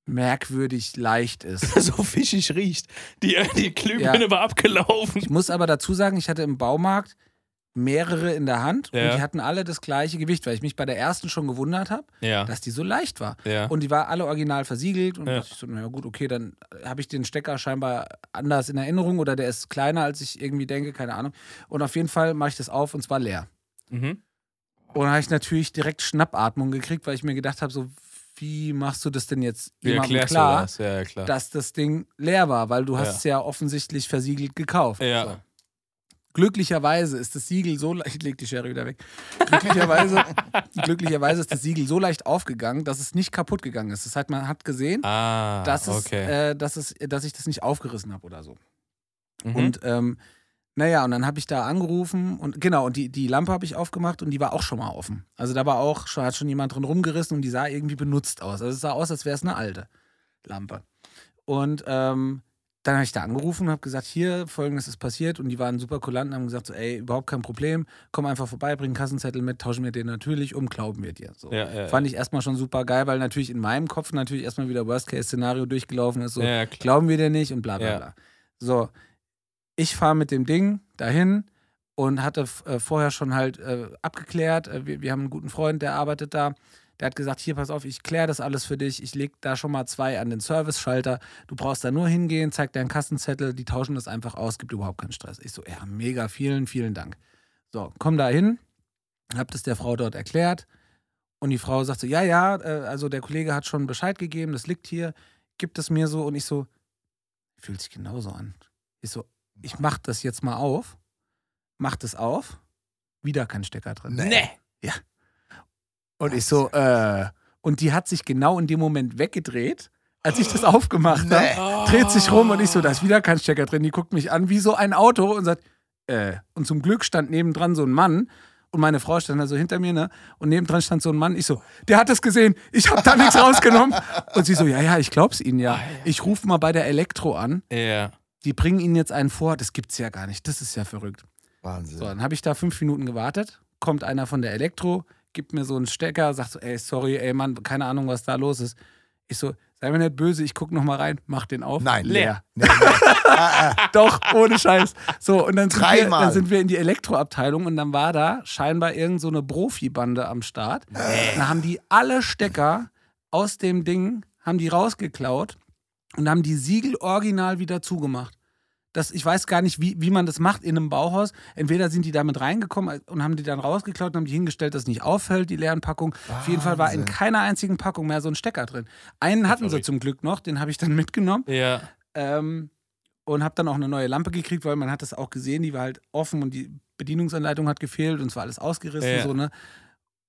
merkwürdig leicht ist. so fischig riecht. Die, die Glühbirne Ja. war abgelaufen. Ich muss aber dazu sagen, ich hatte im Baumarkt mehrere in der Hand Ja. und die hatten alle das gleiche Gewicht, weil ich mich bei der ersten schon gewundert habe, Ja. dass die so leicht war. ja. Und die war alle original versiegelt und Ja. dachte ich so, naja gut, okay, dann habe ich den Stecker scheinbar anders in Erinnerung oder der ist kleiner, als ich irgendwie denke, keine Ahnung. Und auf jeden Fall mache ich das auf und zwar leer. Mhm. Und dann habe ich natürlich direkt Schnappatmung gekriegt, weil ich mir gedacht habe, so, wie machst du das denn jetzt jemandem klar, das? Klar. dass das Ding leer war, weil du hast es ja offensichtlich versiegelt gekauft. Ja. So. Glücklicherweise ist das Siegel so leicht, ich leg die Schere wieder weg. Glücklicherweise, glücklicherweise ist das Siegel so leicht aufgegangen, dass es nicht kaputt gegangen ist. Das heißt, man hat gesehen, Ah, dass, es, okay. äh, dass, es, dass ich das nicht aufgerissen habe oder so. Mhm. Und ähm, naja, und dann habe ich da angerufen und genau, und die, die Lampe habe ich aufgemacht und die war auch schon mal offen. Also da war auch, schon, hat schon jemand drin rumgerissen und die sah irgendwie benutzt aus. Also es sah aus, als wäre es eine alte Lampe. Und ähm, dann habe ich da angerufen und habe gesagt, hier, folgendes ist passiert. Und die waren super kulant und haben gesagt, so, ey, überhaupt kein Problem, komm einfach vorbei, bring einen Kassenzettel mit, tauschen wir den natürlich um, glauben wir dir. So. ja, ja, Fand ich erstmal schon super geil, weil natürlich in meinem Kopf natürlich erstmal wieder Worst-Case-Szenario durchgelaufen ist. So, ja, glauben wir dir nicht und bla bla bla. So, ich fahre mit dem Ding dahin und hatte äh, vorher schon halt äh, abgeklärt. Äh, wir, wir haben einen guten Freund, der arbeitet da. Der hat gesagt, hier, pass auf, ich kläre das alles für dich. Ich leg da schon mal zwei an den Service-Schalter. Du brauchst da nur hingehen, zeig deinen Kassenzettel, die tauschen das einfach aus, gibt überhaupt keinen Stress. Ich so, ja, mega, vielen, vielen Dank. So, komm da hin, hab das der Frau dort erklärt und die Frau sagt so, ja, ja, äh, also der Kollege hat schon Bescheid gegeben, das liegt hier, gibt es mir so und ich so, fühlt sich genauso an. Ich so, ich mach das jetzt mal auf, mach das auf, wieder kein Stecker drin. Nee. Und ich so, äh, und die hat sich genau in dem Moment weggedreht, als ich das aufgemacht habe, Nee. dreht sich rum und ich so, da ist wieder kein Stecker drin. Die guckt mich an wie so ein Auto und sagt, äh, und zum Glück stand nebendran so ein Mann und meine Frau stand da so hinter mir, ne? Und nebendran stand so ein Mann. Ich so, der hat es gesehen, ich habe da nichts rausgenommen. Und sie so, ja, ja, ich glaub's Ihnen ja. Ich rufe mal bei der Elektro an. Ja. Die bringen Ihnen jetzt einen vor. Das gibt's ja gar nicht. Das ist ja verrückt. Wahnsinn. So, dann habe ich da fünf Minuten gewartet. Kommt einer von der Elektro, gibt mir so einen Stecker, sagt so, ey, sorry, ey, Mann, keine Ahnung, was da los ist. Ich so, sei mir nicht böse, ich guck noch mal rein, mach den auf. Nein, leer. Nee, nee. ah, ah. Doch, ohne Scheiß. So, und dann sind, wir, dann sind wir in die Elektroabteilung und dann war da scheinbar irgend so eine Profibande am Start. Dann haben die alle Stecker aus dem Ding, haben die rausgeklaut und haben die Siegel original wieder zugemacht. Das, ich weiß gar nicht, wie, wie man das macht in einem Bauhaus. Entweder sind die damit reingekommen und haben die dann rausgeklaut und haben die hingestellt, dass es nicht auffällt, die leeren Packungen. Auf jeden Fall war in keiner einzigen Packung mehr so ein Stecker drin. Einen hatten sie zum Glück noch, den habe ich dann mitgenommen. Ja. Ähm, und habe dann auch eine neue Lampe gekriegt, weil man hat das auch gesehen, die war halt offen und die Bedienungsanleitung hat gefehlt und es war alles ausgerissen. Ja. So, ne?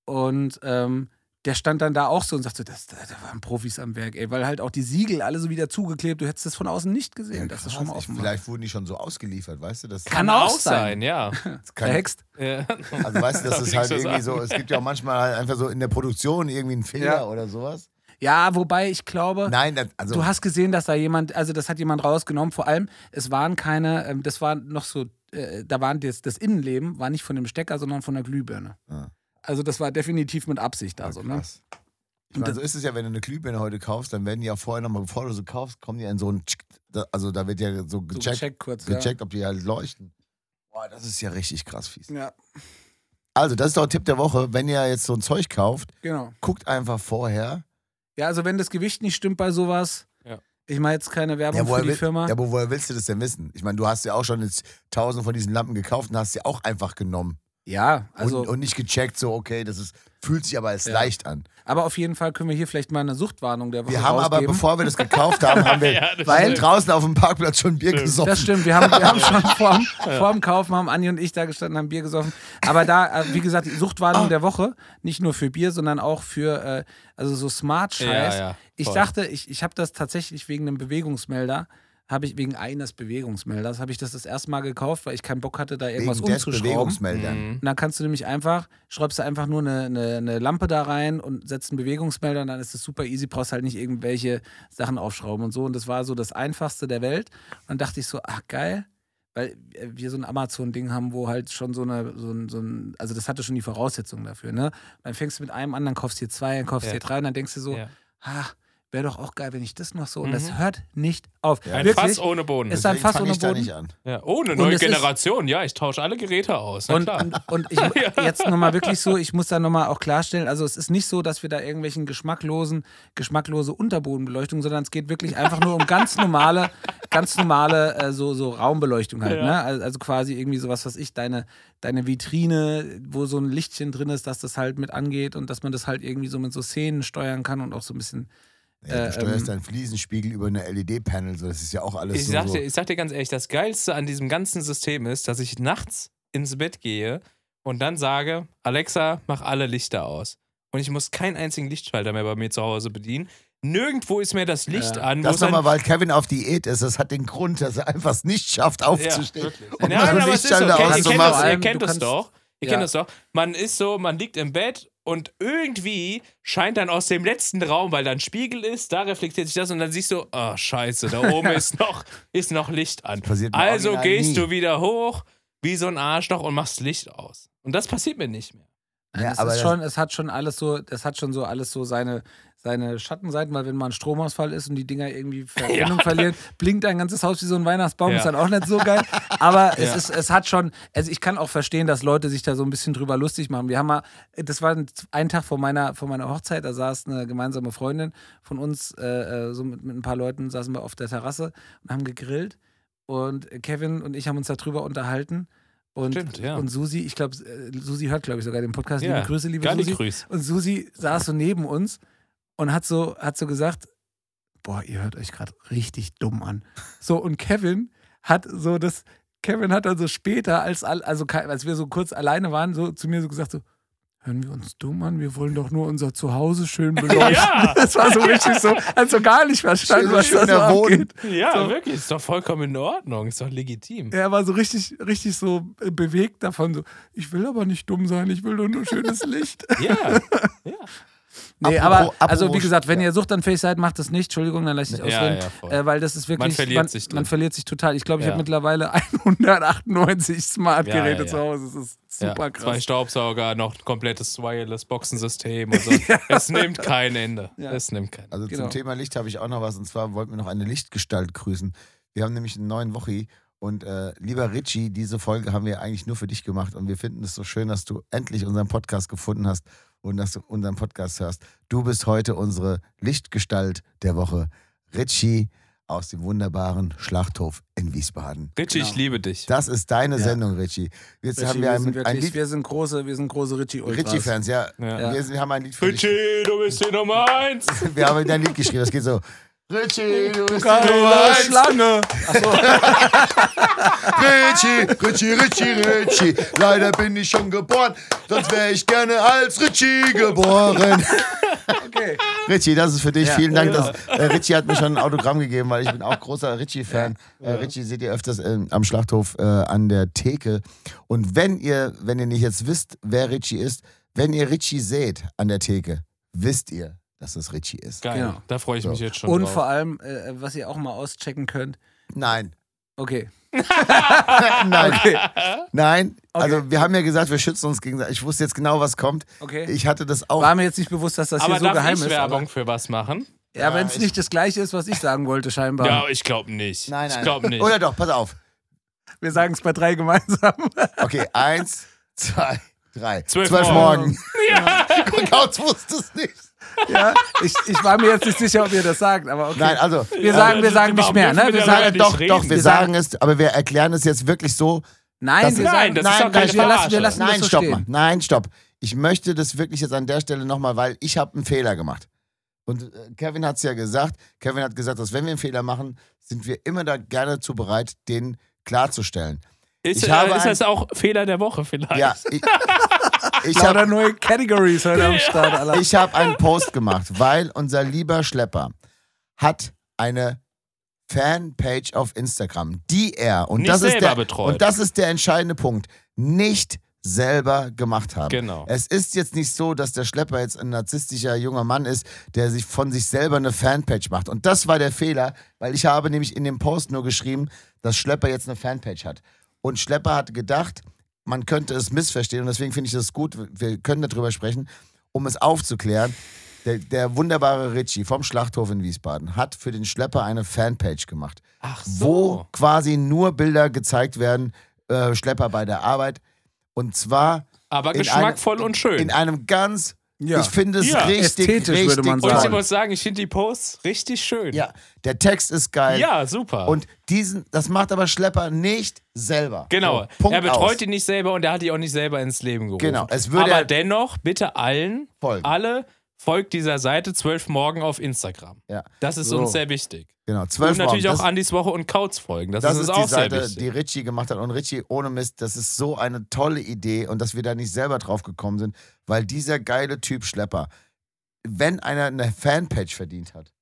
Und ähm, der stand dann da auch so und sagte, das, da, waren Profis am Werk, ey, weil halt auch die Siegel alle so wieder zugeklebt. Du hättest das von außen nicht gesehen, Ja, dass das schon mal offen. Vielleicht wurden die schon so ausgeliefert, weißt du? Das Kann auch sein. ja. das kann, Verhext. ja. Also weißt du, das ist halt irgendwie so, es gibt ja auch manchmal halt einfach so in der Produktion irgendwie einen Fehler Ja. oder sowas. Ja, wobei ich glaube, Nein, das, also du hast gesehen, dass da jemand, also das hat jemand rausgenommen. Vor allem, es waren keine, ähm, das war noch so, äh, da waren das, das Innenleben war nicht von dem Stecker, sondern von der Glühbirne. Ah. Also das war definitiv mit Absicht da so, ne? krass. Ich meine, so ist es ja, wenn du eine Glühbirne heute kaufst, dann werden die ja vorher nochmal, bevor du sie kaufst, kommen die in so ein, Tschk, da- also da wird ja so So gecheckt, gecheckt kurz. gecheckt ob die halt leuchten. Boah, das ist ja richtig krass fies. Ja. ja, Also, das ist doch ein Tipp der Woche. Wenn ihr jetzt so ein Zeug kauft, genau. guckt einfach vorher. Ja, also wenn das Gewicht nicht stimmt bei sowas, Ja. ich mache jetzt keine Werbung Ja, für woher, die will, Firma. ja, aber woher willst du das denn wissen? Ich meine, du hast ja auch schon jetzt tausend von diesen Lampen gekauft und hast sie auch einfach genommen. Ja, also, und, und nicht gecheckt, so, okay, das ist, fühlt sich aber als Ja. leicht an. aber auf jeden Fall können wir hier vielleicht mal eine Suchtwarnung der Woche Wir haben aber, rausgeben. bevor wir das gekauft haben, haben wir Ja, Weil- stimmt. draußen auf dem Parkplatz schon Bier gesoffen. Das stimmt, wir haben, wir haben schon vorm, vorm Kaufen, haben Anni und ich da gestanden, haben Bier gesoffen. Aber da, äh, wie gesagt, die. Suchtwarnung der Woche, nicht nur für Bier, sondern auch für äh, also so Smart-Scheiß. Ja, ja, ich dachte, ich, ich habe das tatsächlich wegen einem Bewegungsmelder habe ich wegen eines Bewegungsmelders, habe ich das das erste Mal gekauft, weil ich keinen Bock hatte, da irgendwas Wegen umzuschrauben. Mhm. Und dann kannst du nämlich einfach, schraubst du einfach nur eine, eine, eine Lampe da rein und setzt einen Bewegungsmelder und dann ist es super easy, brauchst halt nicht irgendwelche Sachen aufschrauben und so. Und das war so das einfachste der Welt. Und dann dachte ich so, ach geil, weil wir so ein Amazon-Ding haben, wo halt schon so eine, so ein, so ein, also das hatte schon die Voraussetzungen dafür, ne? Dann fängst du mit einem an, dann kaufst du dir zwei, dann kaufst du Ja. dir drei und dann denkst du so, Ja. ah, wäre doch auch geil, wenn ich das noch so. Und Mhm. das hört nicht auf. Ja. Ein Wirklich. Fass ohne Boden. Ist ein Fass ohne ich da Boden. nicht an. ja, ohne Und neue Generation. Ja, ich tausche alle Geräte aus. Und, klar. und, und ich jetzt nochmal wirklich so, ich muss da nochmal auch klarstellen, also es ist nicht so, dass wir da irgendwelchen geschmacklosen, geschmacklose Unterbodenbeleuchtung, sondern es geht wirklich einfach nur um ganz normale, ganz normale äh, so, so Raumbeleuchtung halt, Ja. ne? Also, also quasi irgendwie sowas, was ich, deine, deine Vitrine, wo so ein Lichtchen drin ist, dass das halt mit angeht und dass man das halt irgendwie so mit so Szenen steuern kann und auch so ein bisschen. Ja, Äh, du steuerst ähm, deinen Fliesenspiegel über eine LED-Panel, so das ist ja auch alles Ich so. sag, dir, ich sag dir ganz ehrlich, das Geilste an diesem ganzen System ist, dass ich nachts ins Bett gehe und dann sage, Alexa, mach alle Lichter aus. Und ich muss keinen einzigen Lichtschalter mehr bei mir zu Hause bedienen. Nirgendwo ist mir das Licht Ja. an. Das nochmal, weil Kevin auf Diät ist. Das hat den Grund, dass er einfach es nicht schafft, aufzustehen. wirklich. und Nein, mal aber es ist so. Lichtschalter Ihr, ihr, kennt das, ihr allem, kennt du das kannst- doch. Ihr Ja. kennt das doch. Man ist so, man liegt im Bett und irgendwie scheint dann aus dem letzten Raum, weil da ein Spiegel ist, da reflektiert sich das und dann siehst du, oh scheiße, da oben ist noch, ist noch Licht an. Passiert mir Also gehst nie. du wieder hoch wie so ein Arschloch und machst Licht aus. Und das passiert mir nicht mehr. Ja, es, aber ist das- schon, es hat schon alles so, es hat schon so alles so seine, seine Schattenseiten, weil wenn mal ein Stromausfall ist und die Dinger irgendwie Verbindung verlieren, blinkt ein ganzes Haus wie so ein Weihnachtsbaum, Ja. ist dann auch nicht so geil. Aber es Ja. ist, es hat schon, also ich kann auch verstehen, dass Leute sich da so ein bisschen drüber lustig machen. Wir haben mal, das war ein, Tag vor meiner, vor meiner Hochzeit, da saß eine gemeinsame Freundin von uns, äh, äh, so mit, mit ein paar Leuten saßen wir auf der Terrasse und haben gegrillt. Und Kevin und ich haben uns darüber unterhalten. Und, Stimmt, ja. und Susi, ich glaube, Susi hört, glaube ich, sogar den Podcast. Ja, Liebe Grüße, liebe Gar Susi. grüß. Und Susi saß so neben uns und hat so, hat so gesagt, boah, ihr hört euch gerade richtig dumm an. So, und Kevin hat so das, Kevin hat dann so später, als, also als wir so kurz alleine waren, so zu mir so gesagt, so, hören wir uns dumm an, wir wollen doch nur unser Zuhause schön beleuchten. Ja. Das war so richtig so, hat so gar nicht verstanden, Schön- was da so abgeht. Ja, So. wirklich, ist doch vollkommen in Ordnung, ist doch legitim. Er war so richtig, richtig so bewegt davon, so, ich will aber nicht dumm sein, ich will doch nur schönes Licht. Ja, ja. Nee, Apropos- aber also wie apropos- gesagt, wenn ihr suchtanfähig seid, macht das nicht. Entschuldigung, dann lasse ich Ja, ausreden. ja, äh, weil das ist wirklich. Man verliert sich drin. Man verliert sich total. Ich glaube, ich Ja. habe mittlerweile 198 Smartgeräte Ja, ja, zu. Hause. Das ist super ja, Zwei krass. Staubsauger, noch ein komplettes Wireless-Boxensystem und so. Es nimmt kein Ende. Ja. Es nimmt kein Ende. Also Genau. zum Thema Licht habe ich auch noch was und zwar wollten wir noch eine Lichtgestalt grüßen. Wir haben nämlich einen neuen Wochi und äh, lieber Richie, diese Folge haben wir eigentlich nur für dich gemacht und wir finden es so schön, dass du endlich unseren Podcast gefunden hast und dass du unseren Podcast hörst. Du bist heute unsere Lichtgestalt der Woche. Richie aus dem wunderbaren Schlachthof in Wiesbaden. Richie, Genau. ich liebe dich. Das ist deine Ja. Sendung, Richie. Jetzt Richie, haben wir wir, ein, sind ein wirklich, Lied. wir sind große, wir sind große Richie-Ultras. Richie-Fans, ja. Ja. Wir, wir haben ein Lied für dich. Richie, du bist die Nummer eins. Wir haben ein Lied geschrieben, das geht so. Richie, du bist die Nummer. Schlange. Achso, Richie, Richie, Richie, Richie. Leider bin ich schon geboren, sonst wäre ich gerne als Richie geboren. okay. Richie, das ist für dich. Ja. Vielen Dank. Ja. Dass, äh, Richie hat mir schon ein Autogramm gegeben, weil ich bin auch großer Richie-Fan. Äh, Richie seht ihr öfters ähm, am Schlachthof äh, an der Theke. Und wenn ihr, wenn ihr nicht jetzt wisst, wer Richie ist, wenn ihr Richie seht an der Theke, wisst ihr, dass es Richie ist. Geil, Genau. da freue ich So. mich jetzt schon Und drauf. vor allem, äh, was ihr auch mal auschecken könnt. Nein. Okay. Nein. Okay. Nein. Okay. Also wir haben ja gesagt, wir schützen uns gegenseitig. Ich wusste jetzt genau, was kommt. Okay. Ich hatte das auch. War mir jetzt nicht bewusst, dass das Aber hier so darf geheim ich ist. Werbung Aber, für was machen? ja, wenn es ich- nicht das gleiche ist, was ich sagen wollte, scheinbar. Ja, ich glaube nicht. Nein, nein. Ich glaube nicht. Oder doch, pass auf. Wir sagen es bei drei gemeinsam. Okay, eins, zwei, drei. Zwölf morgen. morgen. Ja. Kautz wusste es nicht. Ja, ich, ich war mir jetzt nicht sicher, ob ihr das sagt, aber okay. Nein, also. wir sagen, wir sagen nicht mehr, ne? wir sagen, Doch, reden? doch, wir Wir sagen es, aber wir erklären es jetzt wirklich so. nein, Das wir sagen, Nein, das ist Nein, doch keine nein, wir lassen- wir lassen- das Nein, so stopp stehen. mal. Nein, stopp. Ich möchte das wirklich jetzt an der Stelle nochmal, weil ich habe einen Fehler gemacht. Und äh, Kevin hat es ja gesagt. Kevin hat gesagt, dass wenn wir einen Fehler machen, sind wir immer da gerne zu bereit, den klarzustellen. Ist, Ich habe ist das auch Fehler der Woche vielleicht? Ja, ich, ich habe neue Categories heute am Start, Alter. ich hab einen Post gemacht, weil unser lieber Schlepper hat eine Fanpage auf Instagram, die er, und, Nicht das, ist der, betreut. und das ist der entscheidende Punkt, nicht selber gemacht haben. Genau. Es ist jetzt nicht so, dass der Schlepper jetzt ein narzisstischer junger Mann ist, der sich von sich selber eine Fanpage macht. Und das war der Fehler, weil ich habe nämlich in dem Post nur geschrieben, dass Schlepper jetzt eine Fanpage hat. Und Schlepper hat gedacht, man könnte es missverstehen und deswegen finde ich das gut, wir können darüber sprechen, um es aufzuklären. Der, der wunderbare Richie vom Schlachthof in Wiesbaden hat für den Schlepper eine Fanpage gemacht, Ach wo quasi nur Bilder gezeigt werden, äh, Schlepper bei der Arbeit. Und zwar Aber geschmackvoll einem- und schön. in einem ganz, Ja. ich finde es Ja. richtig, Ästhetisch, richtig würde man und ich sagen. muss sagen, ich finde die Posts richtig schön. Ja, der Text ist geil. Ja, super. Und diesen, das macht aber Schlepper nicht selber. Genau. So, Punkt er betreut aus. die nicht selber und er hat die auch nicht selber ins Leben gerufen. Genau, es würde Aber er- dennoch, bitte allen, Folgen. alle, folgt dieser Seite 12 morgen auf Instagram. Ja. Das ist So. uns sehr wichtig. Genau, zwölf Und natürlich Morgen. auch Andis Woche und Kautz folgen. Das, Das ist ist auch sehr Seite, wichtig. die Richie gemacht hat. Und Richie, ohne Mist, das ist so eine tolle Idee und dass wir da nicht selber drauf gekommen sind, weil dieser geile Typ Schlepper, wenn einer eine Fanpage verdient hat,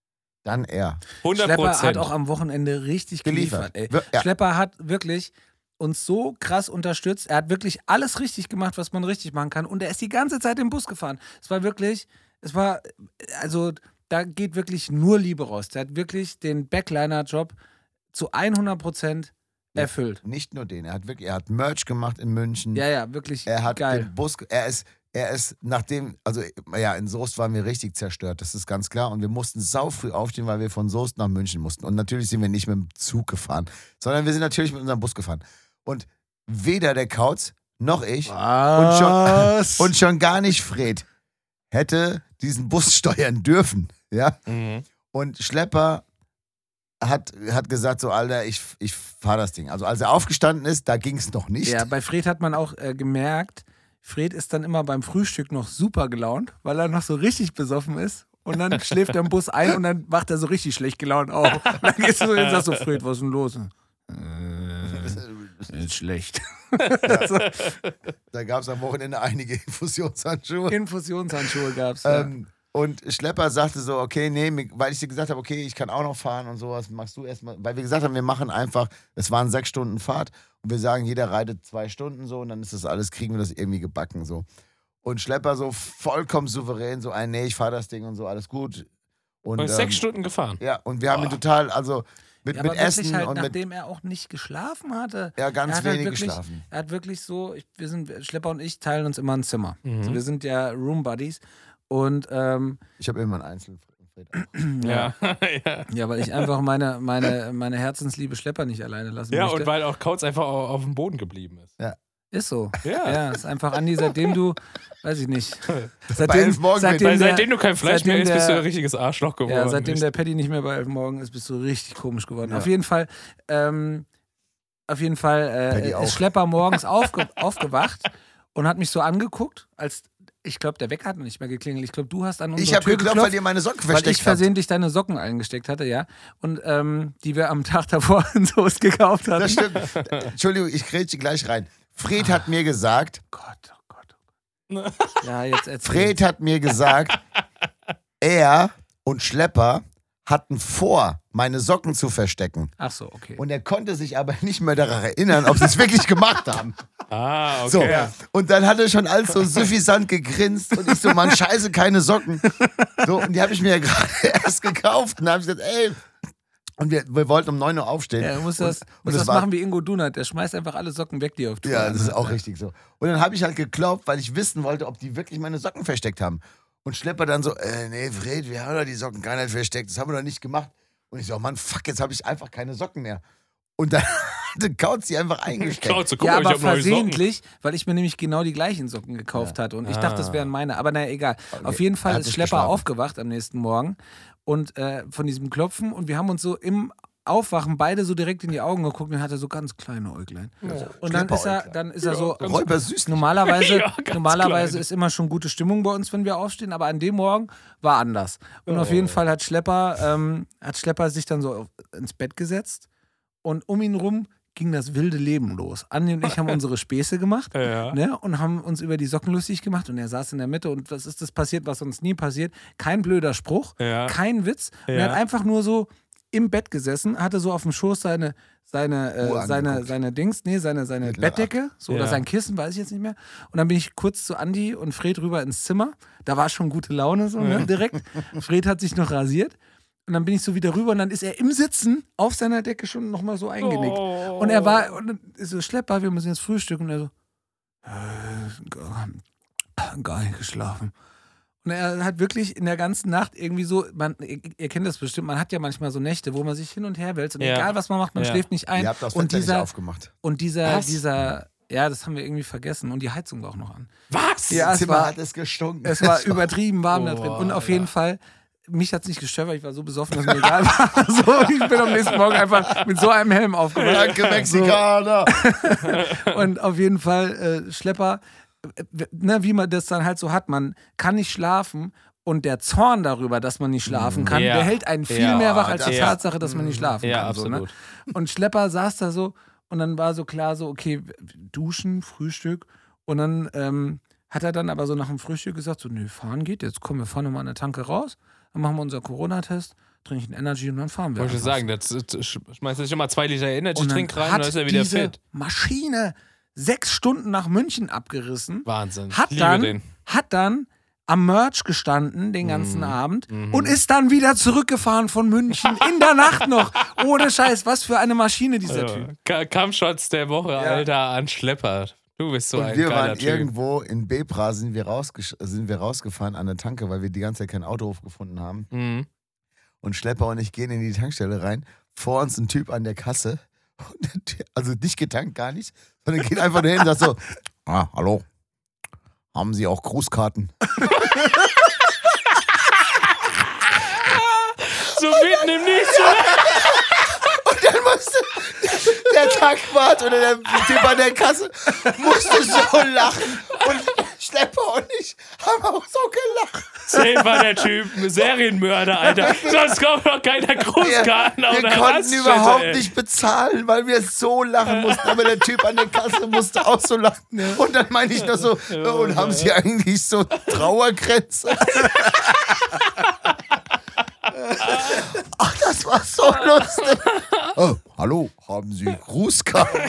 dann er. 100 Schlepper hat auch am Wochenende richtig Geliefert. geliefert. ja. Schlepper hat wirklich uns so krass unterstützt. Er hat wirklich alles richtig gemacht, was man richtig machen kann. Und er ist die ganze Zeit im Bus gefahren. Es war wirklich, es war, also da geht wirklich nur Liebe raus. Der hat wirklich den Backliner-Job zu 100 Prozent erfüllt. Nicht nur den, er hat wirklich, er hat Merch gemacht in München. Ja, ja, wirklich Er hat geil. den Bus, er ist, er ist nachdem, also ja, in Soest waren wir richtig zerstört, das ist ganz klar. Und wir mussten saufrüh aufstehen, weil wir von Soest nach München mussten. Und natürlich sind wir nicht mit dem Zug gefahren, sondern wir sind natürlich mit unserem Bus gefahren. Und weder der Kautz noch ich und schon, und schon gar nicht Fred hätte diesen Bus steuern dürfen. Ja? Mhm. Und Schlepper hat, hat gesagt: So, Alter, ich, ich fahre das Ding. Also, als er aufgestanden ist, da ging es noch nicht. Ja, bei Fred hat man auch äh, gemerkt, Fred ist dann immer beim Frühstück noch super gelaunt, weil er noch so richtig besoffen ist. Und dann schläft er im Bus ein und dann wacht er so richtig schlecht gelaunt auf. Und dann gehst du so und sagst so, Fred, was ist denn los? Äh, ist schlecht. Da gab es am Wochenende einige Infusionshandschuhe. Infusionshandschuhe gab's. Ja. Ähm, und Schlepper sagte so, okay, nee, weil ich dir gesagt habe, okay, ich kann auch noch fahren und sowas, machst du erstmal. Weil wir gesagt haben, wir machen einfach, es waren sechs Stunden Fahrt und wir sagen, jeder reitet zwei Stunden so und dann ist das alles, kriegen wir das irgendwie gebacken so. Und Schlepper so vollkommen souverän, so ein, nee, ich fahre das Ding und so, alles gut. Und, Und ist ähm, sechs Stunden gefahren. Ja, und wir haben ihn Boah. total, also mit, Ja, mit aber wirklich Essen halt, und mit, nachdem er auch nicht geschlafen hatte. ja, er ganz hat halt wenig wirklich, geschlafen. Er hat wirklich so, ich, wir sind, Schlepper und ich teilen uns immer ein Zimmer. Mhm. Also wir sind ja Room Buddies. Und ähm, Ich habe immer einen Einzel. Ja. ja. ja, weil ich einfach meine, meine, meine Herzensliebe Schlepper nicht alleine lassen ja, möchte. und weil auch Kautz einfach au- auf dem Boden geblieben ist. Ist so. Ja. Ja, ist einfach Andi, seitdem du, weiß ich nicht. Seitdem, elf Morgen seitdem, Weil der, seitdem du kein Fleisch mehr isst, bist du ein richtiges Arschloch geworden. ja, seitdem der Paddy nicht mehr bei Elf Morgen ist, bist du richtig komisch geworden. Ja. Auf jeden Fall, ähm, auf jeden Fall äh, auch. ist Schlepper morgens aufge aufgewacht und hat mich so angeguckt, als ich glaube, der Wecker hat noch nicht mehr geklingelt. Ich glaube, du hast an unsere Ich habe Tür geklopft, geklopft. weil ihr meine Socken weil versteckt ich habt. versehentlich deine Socken eingesteckt hatte, ja. Und ähm, die wir am Tag davor in Soest gekauft hatten. Das stimmt. Entschuldigung, ich grätsche gleich rein. Fred hat mir gesagt, Gott, oh Gott, oh Gott. Ja, jetzt erzähl. Fred hat mir gesagt, er und Schlepper hatten vor, meine Socken zu verstecken. Ach so, okay. Und er konnte sich aber nicht mehr daran erinnern, ob sie es wirklich gemacht haben. Ah, okay. So. Und dann hat er schon alles so suffisant gegrinst und ich so, Mann, scheiße, keine Socken. So, und die habe ich mir ja gerade erst gekauft. Und da habe ich gesagt, ey. Und wir, wir wollten um 9 Uhr aufstehen. Ja, du musst das, und, und das das machen wie Ingo Dunat. Der schmeißt einfach alle Socken weg, die auf Tour Ja, das ist auch richtig so. Und dann habe ich halt geklopft, weil ich wissen wollte, ob die wirklich meine Socken versteckt haben. Und Schlepper dann so, äh, nee, Fred, wir haben doch die Socken gar nicht versteckt, das haben wir doch nicht gemacht. Und ich so, Mann, fuck, jetzt habe ich einfach keine Socken mehr. Und dann hatte Kautz die einfach eingesteckt. Kautz, so, guck ja, mal, ich aber neue Socken. versehentlich, weil ich mir nämlich genau die gleichen Socken gekauft hatte. Und ich dachte, das wären meine. Aber naja, egal. Auf jeden Fall ist Schlepper geschlafen. aufgewacht am nächsten Morgen und äh, von diesem Klopfen und wir haben uns so im Aufwachen beide so direkt in die Augen geguckt und er hatte so ganz kleine Äuglein. Und dann ist er, dann ist er so. Räuber süß. Normalerweise, Ja, normalerweise klein. ist immer schon gute Stimmung bei uns, wenn wir aufstehen, aber an dem Morgen war anders. Und auf Oh. jeden Fall hat Schlepper, ähm, hat Schlepper sich dann so auf, ins Bett gesetzt und um ihn rum ging das wilde Leben los. Andi und ich haben unsere Späße gemacht Ja. ne, und haben uns über die Socken lustig gemacht und er saß in der Mitte und was ist das passiert, was uns nie passiert? Kein blöder Spruch, Ja. kein Witz. Und er Ja. hat einfach nur so im Bett gesessen, hatte so auf dem Schoß seine, seine, äh, seine, seine Dings, nee, seine, seine. Bettdecke, so Ja. oder sein Kissen, weiß ich jetzt nicht mehr. Und dann bin ich kurz zu Andi und Fred rüber ins Zimmer. Da war schon gute Laune so, ne, direkt. Fred hat sich noch rasiert. Und dann bin ich so wieder rüber und dann ist er im Sitzen auf seiner Decke schon nochmal so eingenickt. Oh. Und er war, und so, Schlepper, wir müssen jetzt frühstücken. Und er so, äh, gar, gar nicht geschlafen. Und er hat wirklich in der ganzen Nacht irgendwie so, man, ihr, ihr kennt das bestimmt, man hat ja manchmal so Nächte, wo man sich hin und her wälzt und Ja. egal was man macht, man Ja. schläft nicht ein. Ihr habt das und Fenster nicht dieser, aufgemacht. und dieser, Was? dieser, ja, das haben wir irgendwie vergessen. Und die Heizung war auch noch an. Was? Ja, Das es Zimmer war- hat es gestunken. Es war übertrieben warm da Oh, drin. Und auf Alter. jeden Fall, mich hat es nicht gestört, weil ich war so besoffen, dass mir egal war. So, ich bin am nächsten Morgen einfach mit so einem Helm aufgewacht. Danke, Mexikaner. Und auf jeden Fall, äh, Schlepper, äh, ne, wie man das dann halt so hat, man kann nicht schlafen und der Zorn darüber, dass man nicht schlafen kann, Ja. der hält einen viel Ja, mehr wach als die das- Tatsache, dass man nicht schlafen Ja, kann. So, ne? absolut. Und Schlepper saß da so und dann war so klar, so, okay, duschen, Frühstück. Und dann ähm, hat er dann aber so nach dem Frühstück gesagt: so, nö, fahren geht, jetzt kommen wir fahren nochmal an der Tanke raus, dann machen wir unseren Corona-Test, trinken Energy und dann fahren wir. Wollte ich sagen, das, das schmeißt du schon mal zwei Liter Energy-Trink rein dann ist er wieder diese fit. Maschine sechs Stunden nach München abgerissen, Wahnsinn. hat ich dann, den. hat dann am Merch gestanden den ganzen Mhm. Abend und ist dann wieder zurückgefahren von München in der Nacht noch. Ohne Scheiß, was für eine Maschine dieser Typ. Ka- Kampfshots der Woche, Alter, an Schlepper. Du bist so Und ein wir waren Typ. irgendwo in Bebra, sind wir, sind wir rausgefahren an der Tanke, weil wir die ganze Zeit keinen Autohof gefunden haben. Mhm. Und Schlepper und ich gehen in die Tankstelle rein. Vor uns ein Typ an der Kasse. Also nicht getankt, gar nicht. Sondern geht einfach nur hin und sagt so: Ah, hallo. Haben Sie auch Grußkarten? So mitten im Nichts. Und dann musste der Tankwart oder der Typ an der Kasse musste so lachen. Und Schlepper und ich haben auch so gelacht. Safe war der Typ Serienmörder, Alter. Sonst kommt doch keiner Grußkarten auf wir eine konnten überhaupt ey. nicht bezahlen, weil wir so lachen mussten. Aber der Typ an der Kasse musste auch so lachen. Und dann meine ich noch so, und haben Sie eigentlich so Trauergrenze? Ach, das war so lustig. Oh, hallo, haben Sie Grußkarten?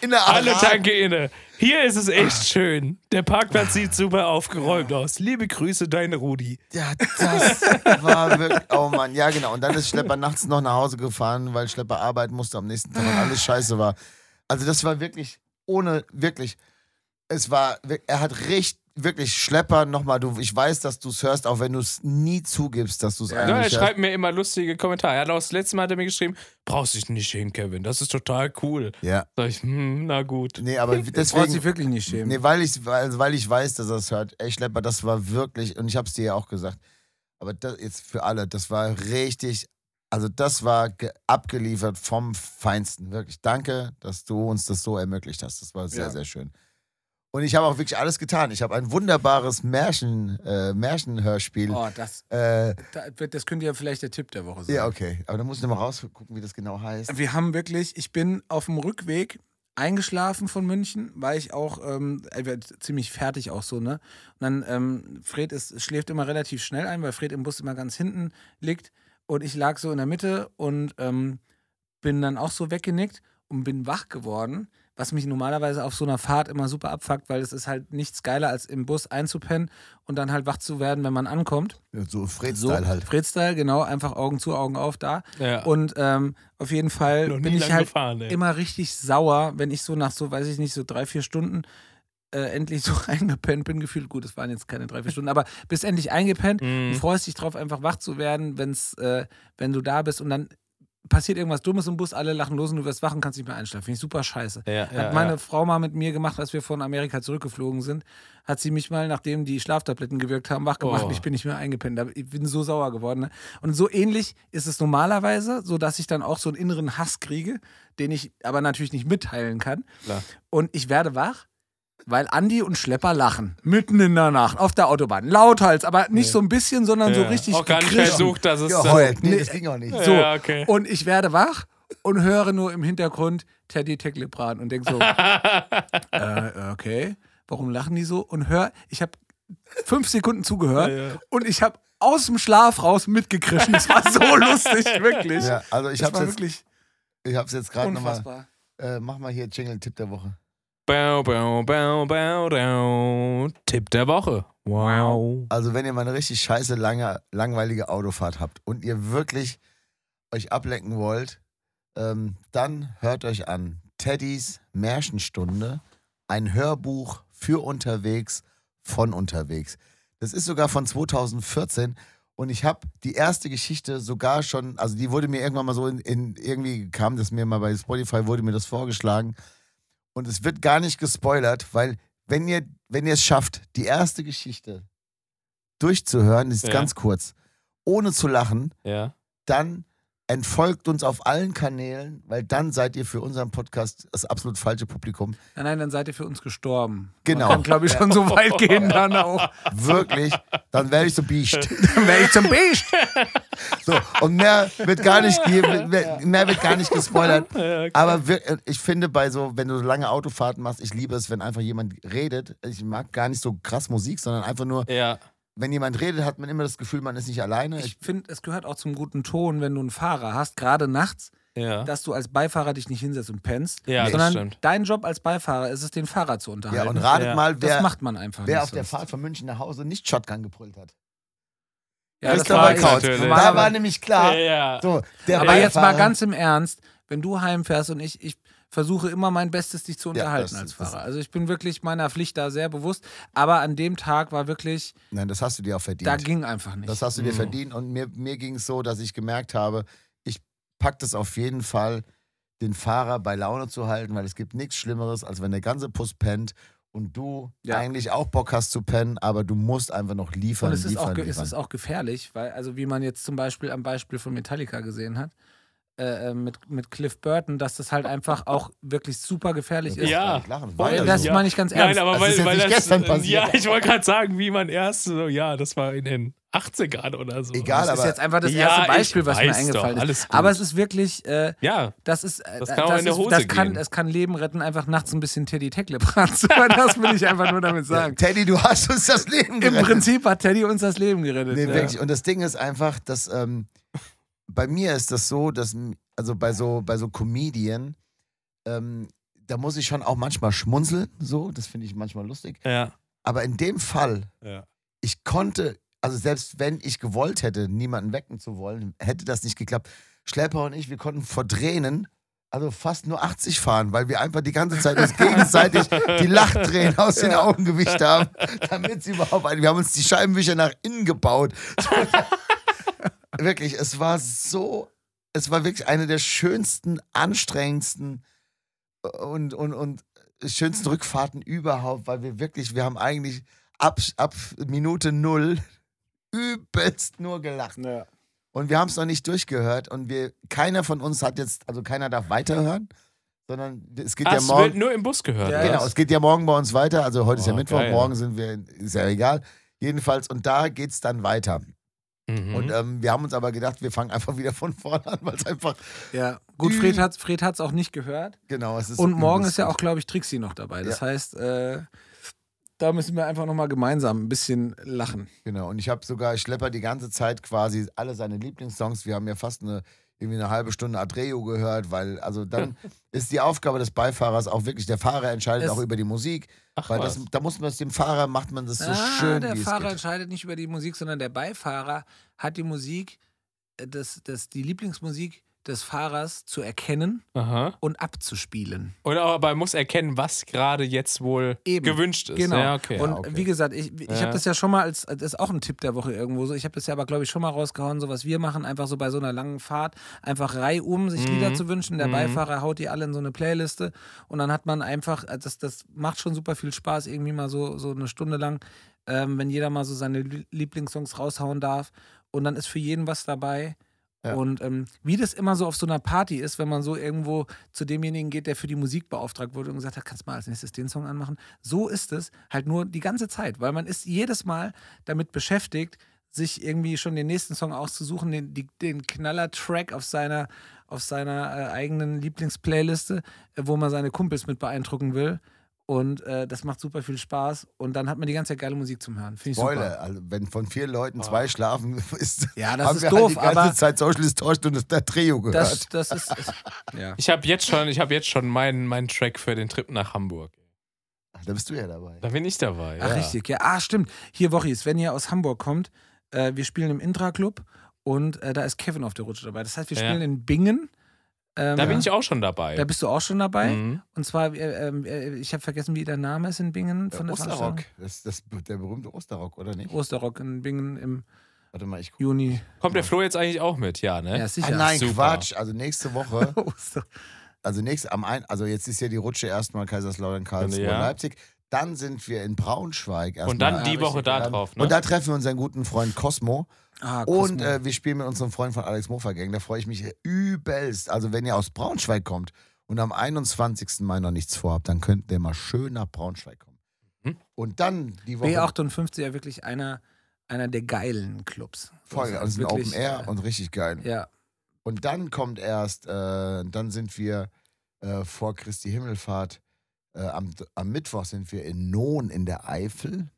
In der Alle Ara- Tanke inne. Hier ist es echt schön. Der Parkplatz sieht super aufgeräumt aus. Liebe Grüße, deine Rudi. Ja, das war wirklich. Oh Mann, ja, genau. Und dann ist Schlepper nachts noch nach Hause gefahren, weil Schlepper arbeiten musste am nächsten Tag und alles scheiße war. Also, das war wirklich ohne, wirklich. Es war, er hat richtig, wirklich Schlepper nochmal. Du, ich weiß, dass du es hörst, auch wenn du es nie zugibst, dass du es Ja, er eigentlich hörst. schreibt mir immer lustige Kommentare. Er hat auch das letzte Mal hat er mir geschrieben, brauchst dich nicht hin, Kevin. Das ist total cool. Ja. Sag ich, hm, na gut. Nee, aber Braucht sich deswegen. wirklich nicht schämen. Nee, weil ich, weil, weil ich weiß, dass er es hört. Ey, Schlepper, das war wirklich, und ich hab's dir ja auch gesagt, aber das jetzt für alle, das war richtig, also das war ge- abgeliefert vom Feinsten. Wirklich. Danke, dass du uns das so ermöglicht hast. Das war sehr, Ja. sehr schön. Und ich habe auch wirklich alles getan. Ich habe ein wunderbares Märchen, äh, Märchenhörspiel. Oh, das, Äh, da- das könnte ja vielleicht der Tipp der Woche sein. ja, okay. Aber da muss ich nochmal rausgucken, wie das genau heißt. Wir haben wirklich, ich bin auf dem Rückweg eingeschlafen von München, weil ich auch ähm, ziemlich fertig auch so, ne? Und dann, ähm, Fred ist, schläft immer relativ schnell ein, weil Fred im Bus immer ganz hinten liegt und ich lag so in der Mitte und ähm, bin dann auch so weggenickt und bin wach geworden, was mich normalerweise auf so einer Fahrt immer super abfuckt, weil es ist halt nichts geiler, als im Bus einzupennen und dann halt wach zu werden, wenn man ankommt. So So, Fred-Style halt. Fred-Style, genau, einfach Augen zu, Augen auf da. Ja. Und ähm, auf jeden Fall Noch bin ich halt gefahren, immer richtig sauer, wenn ich so nach so, weiß ich nicht, so drei, vier Stunden äh, endlich so eingepennt bin, gefühlt. Gut, es waren jetzt keine drei, vier Stunden, aber bist endlich eingepennt Mhm. und freust dich drauf, einfach wach zu werden, wenn's, äh, wenn du da bist und dann passiert irgendwas Dummes im Bus, alle lachen los und du wirst wach und kannst nicht mehr einschlafen. Finde ich super scheiße. Ja, Hat ja, meine ja. Frau mal mit mir gemacht, als wir von Amerika zurückgeflogen sind. Hat sie mich mal, nachdem die Schlaftabletten gewirkt haben, wach gemacht. Oh. Ich bin nicht mehr eingepennt. Ich bin so sauer geworden. Ne? Und so ähnlich ist es normalerweise, so dass ich dann auch so einen inneren Hass kriege, den ich aber natürlich nicht mitteilen kann. Klar. Und ich werde wach, weil Andi und Schlepper lachen. Mitten in der Nacht, auf der Autobahn. Lauthals, aber nicht so ein bisschen, sondern so Ja. richtig Auch gar nicht versucht, dass es. Geheult. Nee, Nee. das ging auch nicht. So. Ja, okay. Und ich werde wach und höre nur im Hintergrund Teddy Tecklepran und denke so, äh, okay, warum lachen die so? Und hör, ich habe fünf Sekunden zugehört Ja, ja. und ich habe aus dem Schlaf raus mitgekrischen. Es war so lustig, wirklich. Ja, also ich hab's war jetzt, wirklich ich hab's jetzt gerade nochmal. Äh, mach mal hier Jingle-Tipp der Woche. Bau, bau, bau, bau, bau. Tipp der Woche. Wow. Also, wenn ihr mal eine richtig scheiße, lange, langweilige Autofahrt habt und ihr wirklich euch ablenken wollt, ähm, dann hört euch an Teddys Märchenstunde, ein Hörbuch für unterwegs, von unterwegs. Das ist sogar von 2014 und ich habe die erste Geschichte sogar schon, also die wurde mir irgendwann mal so in, in irgendwie kam das mir mal bei Spotify, wurde mir das vorgeschlagen und es wird gar nicht gespoilert, weil wenn ihr, wenn ihr es schafft, die erste Geschichte durchzuhören, die ist Ja. ganz kurz, ohne zu lachen, Ja. dann entfolgt uns auf allen Kanälen, weil dann seid ihr für unseren Podcast das absolut falsche Publikum. Nein, nein, dann seid ihr für uns gestorben. Genau. Man kann, glaube ich, schon so weit gehen dann auch. Wirklich, dann werde ich so biest. Dann wäre ich zum Biest. So, und mehr wird gar nicht, mehr, mehr wird gar nicht gespoilert. Aber wir, ich finde bei so, wenn du so lange Autofahrten machst, ich liebe es, wenn einfach jemand redet. Ich mag gar nicht so krass Musik, sondern einfach nur, Ja. Wenn jemand redet, hat man immer das Gefühl, man ist nicht alleine. Ich finde, es gehört auch zum guten Ton, wenn du einen Fahrer hast, gerade nachts, Ja. dass du als Beifahrer dich nicht hinsetzt und pennst, Ja, das sondern stimmt. dein Job als Beifahrer ist es, den Fahrer zu ja, unterhalten. und ratet Ja. mal, das wer, macht man einfach wer auf der. Fahrt von München nach Hause nicht Shotgun gebrüllt hat. Ja, das war Kautz. natürlich. Da war nämlich klar, Ja. so, der Aber jetzt mal Beifahrer- ganz im Ernst, wenn du heimfährst und ich, ich versuche immer mein Bestes, dich zu Ja, unterhalten das- als das- Fahrer. Also ich bin wirklich meiner Pflicht da sehr bewusst, aber an dem Tag war wirklich, Nein, das hast du dir auch verdient. da ging einfach nicht. Das hast du dir Mhm. verdient und mir, mir ging es so, dass ich gemerkt habe, ich pack das auf jeden Fall, den Fahrer bei Laune zu halten, weil es gibt nichts Schlimmeres, als wenn der ganze Bus pennt und du Ja. eigentlich auch Bock hast zu pennen, aber du musst einfach noch liefern, Und es ist, liefern, auch, ge- es liefern. ist auch gefährlich, weil, also wie man jetzt zum Beispiel am Beispiel von Metallica gesehen hat, äh, äh, mit, mit Cliff Burton, dass das halt einfach auch wirklich super gefährlich ist. Ja. Lachen, ja Das so. Ja. meine ich ganz Nein, ernst. aber Das weil, ist jetzt weil nicht das, gestern passiert. Ja, ich wollte gerade sagen, wie man erst so, ja, das war in den 80ern oder so. Egal, das ist aber- jetzt einfach das Ja, erste Beispiel, was mir eingefallen doch, ist. Aber es ist wirklich, äh, Ja, das ist, äh, Das kann auch in die ist, Hose das kann, gehen. es kann Leben retten, einfach nachts ein bisschen Teddy Tecklebrand zu hören. Das will ich einfach nur damit sagen. Teddy, du hast uns das Leben Im gerettet. Prinzip hat Teddy uns das Leben gerettet. Nee, ja. wirklich. Und das Ding ist einfach, dass ähm, bei mir ist das so, dass, also bei so, bei so Comedian, ähm, da muss ich schon auch manchmal schmunzeln, so, das finde ich manchmal lustig. ja, Aber in dem Fall, ja. ich konnte, also selbst wenn ich gewollt hätte, niemanden wecken zu wollen, hätte das nicht geklappt. Schlepper und ich, wir konnten vor Tränen, also fast nur 80 fahren, weil wir einfach die ganze Zeit uns gegenseitig die Lachtränen aus den Augen gewischt haben, damit sie überhaupt, wir haben uns die Scheibenwischer nach innen gebaut. wirklich, es war so, es war wirklich eine der schönsten, anstrengendsten und, und, und schönsten Rückfahrten überhaupt, weil wir wirklich, wir haben eigentlich ab, ab Minute null übelst nur gelacht. Ja. Und wir haben es noch nicht durchgehört und wir, keiner von uns hat jetzt, also keiner darf weiterhören, sondern es geht Ah, ja es morgen. wird nur im Bus gehört. Ja, Genau, es geht ja morgen bei uns weiter. Also heute ist ja Oh, Mittwoch, geil. morgen sind wir, ist ja egal. Jedenfalls, und da geht es dann weiter. Mhm. Und ähm, wir haben uns aber gedacht, wir fangen einfach wieder von vorne an, weil es einfach, Ja, gut, Fred hat es Fred hat's auch nicht gehört. genau, es ist. Und morgen ist ja auch, glaube ich, Trixie noch dabei. Das heißt, äh, da müssen wir einfach nochmal gemeinsam ein bisschen lachen. Genau, und ich habe sogar Schlepper die ganze Zeit quasi alle seine Lieblingssongs. Wir haben ja fast eine, irgendwie eine halbe Stunde Adreo gehört, weil, also dann ist die Aufgabe des Beifahrers auch wirklich, der Fahrer entscheidet Es- auch über die Musik, Ach, weil das, da muss man es dem Fahrer, macht man das so ah, schön, der Fahrer entscheidet nicht über die Musik, sondern der Beifahrer hat die Musik, äh, das, das, die Lieblingsmusik des Fahrers zu erkennen Aha. und abzuspielen. Und aber man muss erkennen, was gerade jetzt wohl Eben. gewünscht ist. Genau. Ja, okay. Und okay. wie gesagt, ich, ich Ja. habe das ja schon mal als, das ist auch ein Tipp der Woche irgendwo so. Ich habe das ja aber, glaube ich, schon mal rausgehauen, so was wir machen, einfach so bei so einer langen Fahrt, einfach reihum sich Mhm. Lieder zu wünschen. Der Mhm. Beifahrer haut die alle in so eine Playliste und dann hat man einfach, äh, das, das macht schon super viel Spaß, irgendwie mal so, so eine Stunde lang, ähm, wenn jeder mal so seine Lie- Lieblingssongs raushauen darf. Und dann ist für jeden was dabei. Ja. Und ähm, wie das immer so auf so einer Party ist, wenn man so irgendwo zu demjenigen geht, der für die Musik beauftragt wurde und gesagt hat, kannst du mal als nächstes den Song anmachen. So ist es halt nur die ganze Zeit, weil man ist jedes Mal damit beschäftigt, sich irgendwie schon den nächsten Song auszusuchen, den, die, den Knaller-Track auf seiner, auf seiner äh, eigenen Lieblingsplayliste, äh, wo man seine Kumpels mit beeindrucken will. Und äh, das macht super viel Spaß. Und dann hat man die ganze Zeit geile Musik zum Hören. Finde ich Spoiler, super. also wenn von vier Leuten zwei schlafen, ist, Ja, das haben ist wir doof, halt die ganze Zeit Social Distortion und das der Trio gehört. Das, das ist. ja. Ich habe jetzt schon, ich habe jetzt schon meinen, meinen Track für den Trip nach Hamburg. da bist du ja dabei. Da bin ich dabei. Ach, ja. richtig, ja. Ah, stimmt. Hier, Wochis, wenn ihr aus Hamburg kommt, äh, wir spielen im Intra-Club und äh, da ist Kevin auf der Rutsche dabei. Das heißt, wir Ja. spielen in Bingen. Ähm, Da bin ich auch schon dabei. Da bist du auch schon dabei. Mhm. Und zwar, äh, ähm, äh, ich habe vergessen, wie der Name ist in Bingen von der Osterrock, das, das, der berühmte Osterrock, oder nicht? Osterrock in Bingen im Warte mal, ich. Juni. Kommt der Flo jetzt eigentlich auch mit? Ja, ne? Ja, Ah, sicher. nein, Super. Quatsch. Also nächste Woche, also nächste, am ein, also jetzt ist ja die Rutsche erstmal Kaiserslautern, Karlsruhe, Ja. Leipzig. Dann sind wir in Braunschweig. Und dann erstmal. die Ja, Woche da drauf, ne? Und da treffen wir unseren guten Freund Cosmo. Ah, Und äh, wir spielen mit unserem Freund von Alex Mofer Gang. Da freue ich mich übelst. Also, wenn ihr aus Braunschweig kommt und am 21. Mai noch nichts vorhabt, dann könnt ihr mal schön nach Braunschweig kommen. Mhm. Und dann die Woche. B58 ja wirklich einer, einer der geilen Clubs. voll. Das Und es ist ein wirklich, Open Air äh, und richtig geil. Ja, Und dann kommt erst, äh, dann sind wir äh, vor Christi Himmelfahrt. Äh, am, am Mittwoch sind wir in Nohn in der Eifel.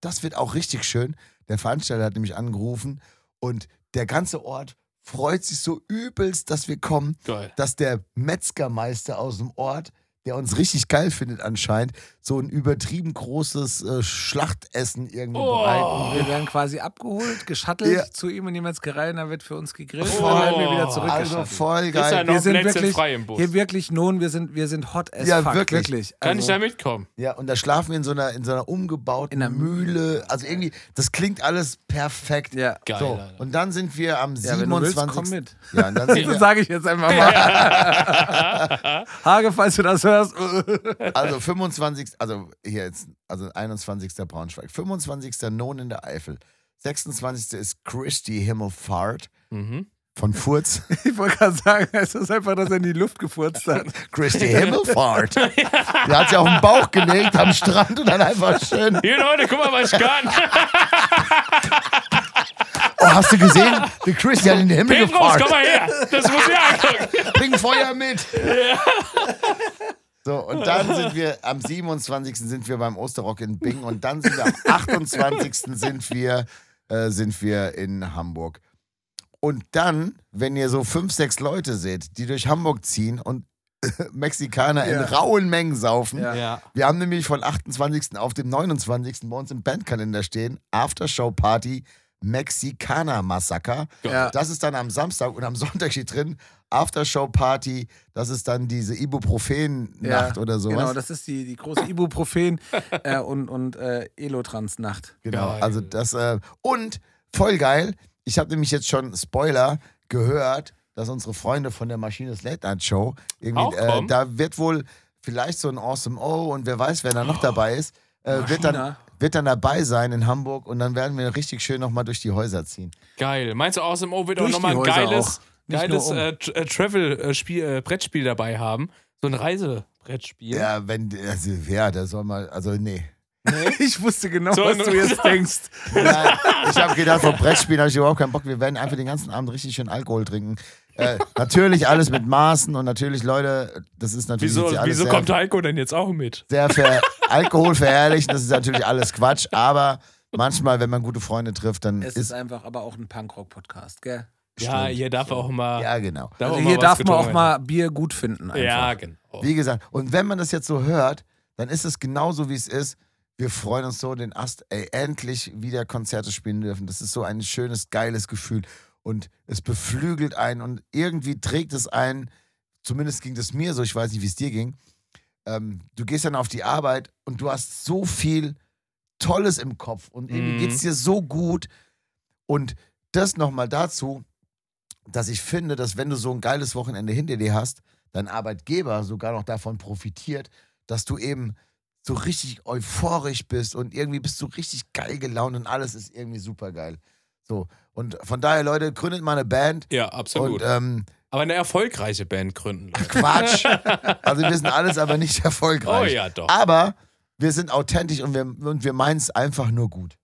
Das wird auch richtig schön. Der Veranstalter hat nämlich angerufen und der ganze Ort freut sich so übelst, dass wir kommen, Geil. dass der Metzgermeister aus dem Ort, der uns richtig geil findet anscheinend, so ein übertrieben großes äh, Schlachtessen irgendwie Oh. bereiten wir werden quasi abgeholt, geschattelt Ja. zu ihm in die Metzgerei und dann wird für uns gegrillt Oh. und dann werden wir wieder Also zurückgeschattelt. voll ja geil. Wir sind Plätze wirklich- frei im Bus. Hier wirklich nun, wir sind, wir sind hot as Ja, fuck. wirklich. Kann ich Also, da mitkommen? Ja, und da schlafen wir in so einer, in so einer umgebauten In einer Mühle. Also irgendwie, das klingt alles perfekt. Ja. Geil. So, und dann sind wir am Ja, wenn du willst, 27. komm mit. Ja, und dann sage ich jetzt einfach mal. Hage, falls du das hörst. Also 25. Also hier jetzt, also 21. Braunschweig. 25. Non in der Eifel. 26. ist Christi Himmelfahrt Mhm. von Furz. Ich wollte gerade sagen, es ist einfach, dass er in die Luft gefurzt hat. Christi Himmelfahrt. Der hat sich auf den Bauch gelegt am Strand und dann einfach schön. Hier Leute, guck mal, was ich kann. Oh, hast du gesehen? Der Christi hat in den Himmel Petrus, gefahren. komm mal her. Das muss ich angucken. Bring Feuer mit. So, und dann sind wir am 27. sind wir beim Osterrock in Bing und dann sind wir am 28. sind wir, äh, sind wir in Hamburg. Und dann, wenn ihr so fünf, sechs Leute seht, die durch Hamburg ziehen und Mexikaner in Ja. rauen Mengen saufen. Ja. Ja. Wir haben nämlich von 28. auf dem 29. bei uns im Bandkalender stehen, Aftershow-Party Mexikaner-Massaker. Ja. Das ist dann am Samstag und am Sonntag steht drin Aftershow-Party. Das ist dann diese Ibuprofen-Nacht oder sowas. Genau, das ist die, die große Ibuprofen äh, und, und äh, Elotrans-Nacht. Genau, Geil. also das äh, und voll geil. Ich habe nämlich jetzt schon Spoiler gehört, dass unsere Freunde von der Maschines Late Night Show irgendwie Auch äh, da wird wohl vielleicht so ein Awesome O und wer weiß, wer da noch dabei ist, äh, wird dann wird dann dabei sein in Hamburg und dann werden wir richtig schön noch mal durch die Häuser ziehen. Geil. Meinst du, Awesome O wird auch Durch nochmal ein geiles, auch. Geiles um. äh, Tr- äh, äh, Brettspiel dabei haben? So ein Reisebrettspiel. Ja, wenn also ja, da soll mal also nee. Ich wusste genau, So, was du jetzt denkst. Nein, ich habe gedacht, vom Brettspielen habe ich überhaupt keinen Bock. Wir werden einfach den ganzen Abend richtig schön Alkohol trinken. Äh, natürlich alles mit Maßen und natürlich, Leute, das ist natürlich Wieso, alles wieso sehr, kommt Heiko denn jetzt auch mit? sehr ver Alkohol verherrlichen. Das ist natürlich alles Quatsch, aber manchmal, wenn man gute Freunde trifft, dann Es ist, ist einfach aber auch ein Punkrock-Podcast, gell? Ja, Stimmt. hier darf auch mal. ja genau. Also hier darf man auch mal Bier gut finden. Einfach. Ja, genau. Wie gesagt, und wenn man das jetzt so hört, dann ist es genauso, wie es ist. Wir freuen uns so, den Ast, ey, endlich wieder Konzerte spielen dürfen. Das ist so ein schönes, geiles Gefühl. Und es beflügelt einen und irgendwie trägt es einen, zumindest ging das mir so, ich weiß nicht, wie es dir ging. Ähm, du gehst dann auf die Arbeit und du hast so viel Tolles im Kopf und irgendwie Mhm. geht es dir so gut. Und das nochmal dazu, dass ich finde, dass wenn du so ein geiles Wochenende hinter dir hast, dein Arbeitgeber sogar noch davon profitiert, dass du eben so richtig euphorisch bist und irgendwie bist du richtig geil gelaunt und alles ist irgendwie super geil. So, und von daher, Leute, gründet mal eine Band Ja, absolut. und ähm, aber eine erfolgreiche Band gründen. Leute. Quatsch. also wir sind alles aber nicht Oh erfolgreich. ja, doch. Aber wir sind authentisch und wir, und wir meinen es einfach nur gut.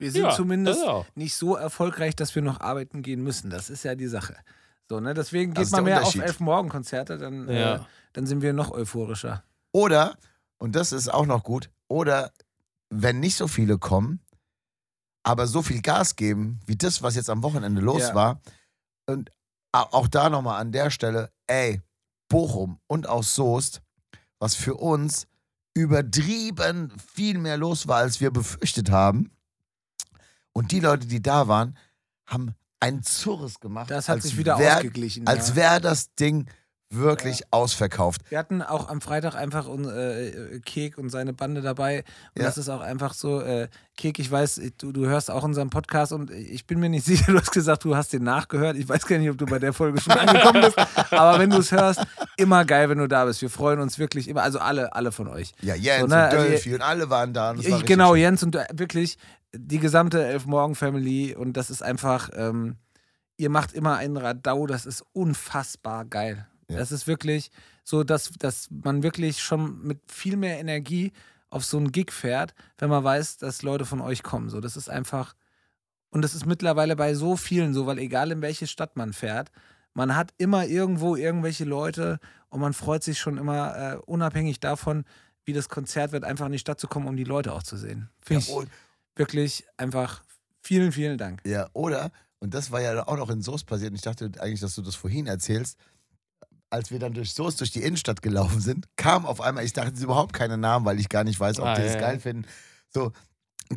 Wir sind Ja, zumindest nicht so erfolgreich, dass wir noch arbeiten gehen müssen. Das ist ja die Sache. So, ne? Deswegen Das geht man mehr auf elf Morgen Konzerte, dann, Ja. äh, dann sind wir noch euphorischer. Oder Und das ist auch noch gut. Oder wenn nicht so viele kommen, aber so viel Gas geben, wie das, was jetzt am Wochenende los Ja. war. Und auch da nochmal an der Stelle, ey, Bochum und auch Soest, was für uns übertrieben viel mehr los war, als wir befürchtet haben. Und die Leute, die da waren, haben einen Zurres gemacht. Das hat sich wieder wär, ausgeglichen. Als ja. wäre das Ding wirklich ausverkauft. Wir hatten auch am Freitag einfach un, äh, Kek und seine Bande dabei. Und Ja. das ist auch einfach so, äh, Kek, ich weiß, du, du hörst auch unseren Podcast und ich bin mir nicht sicher, du hast gesagt, du hast den nachgehört. Ich weiß gar nicht, ob du bei der Folge schon angekommen bist. Aber wenn du es hörst, immer geil, wenn du da bist. Wir freuen uns wirklich immer, also alle, alle von euch. Ja, Jens So, ne, und also Dölfi und alle waren da. Und war Ich, richtig genau, schön. Jens und du, wirklich die gesamte Elf-Morgen-Family und das ist einfach, ähm, ihr macht immer einen Radau, das ist unfassbar geil. Ja. Das ist wirklich so, dass, dass man wirklich schon mit viel mehr Energie auf so einen Gig fährt, wenn man weiß, dass Leute von euch kommen. So, das ist einfach, und das ist mittlerweile bei so vielen so, weil egal in welche Stadt man fährt, man hat immer irgendwo irgendwelche Leute und man freut sich schon immer äh, unabhängig davon, wie das Konzert wird, einfach in die Stadt zu kommen, um die Leute auch zu sehen. Finde Ja, ich wirklich einfach vielen, vielen Dank. ja, oder, und das war ja auch noch in Soest passiert, und ich dachte eigentlich, dass du das vorhin erzählst, als wir dann durch Soest, durch die Innenstadt gelaufen sind, kam auf einmal, ich dachte, es ist überhaupt keine Namen, weil ich gar nicht weiß, ob Ah, die das ja, geil ja. finden. So,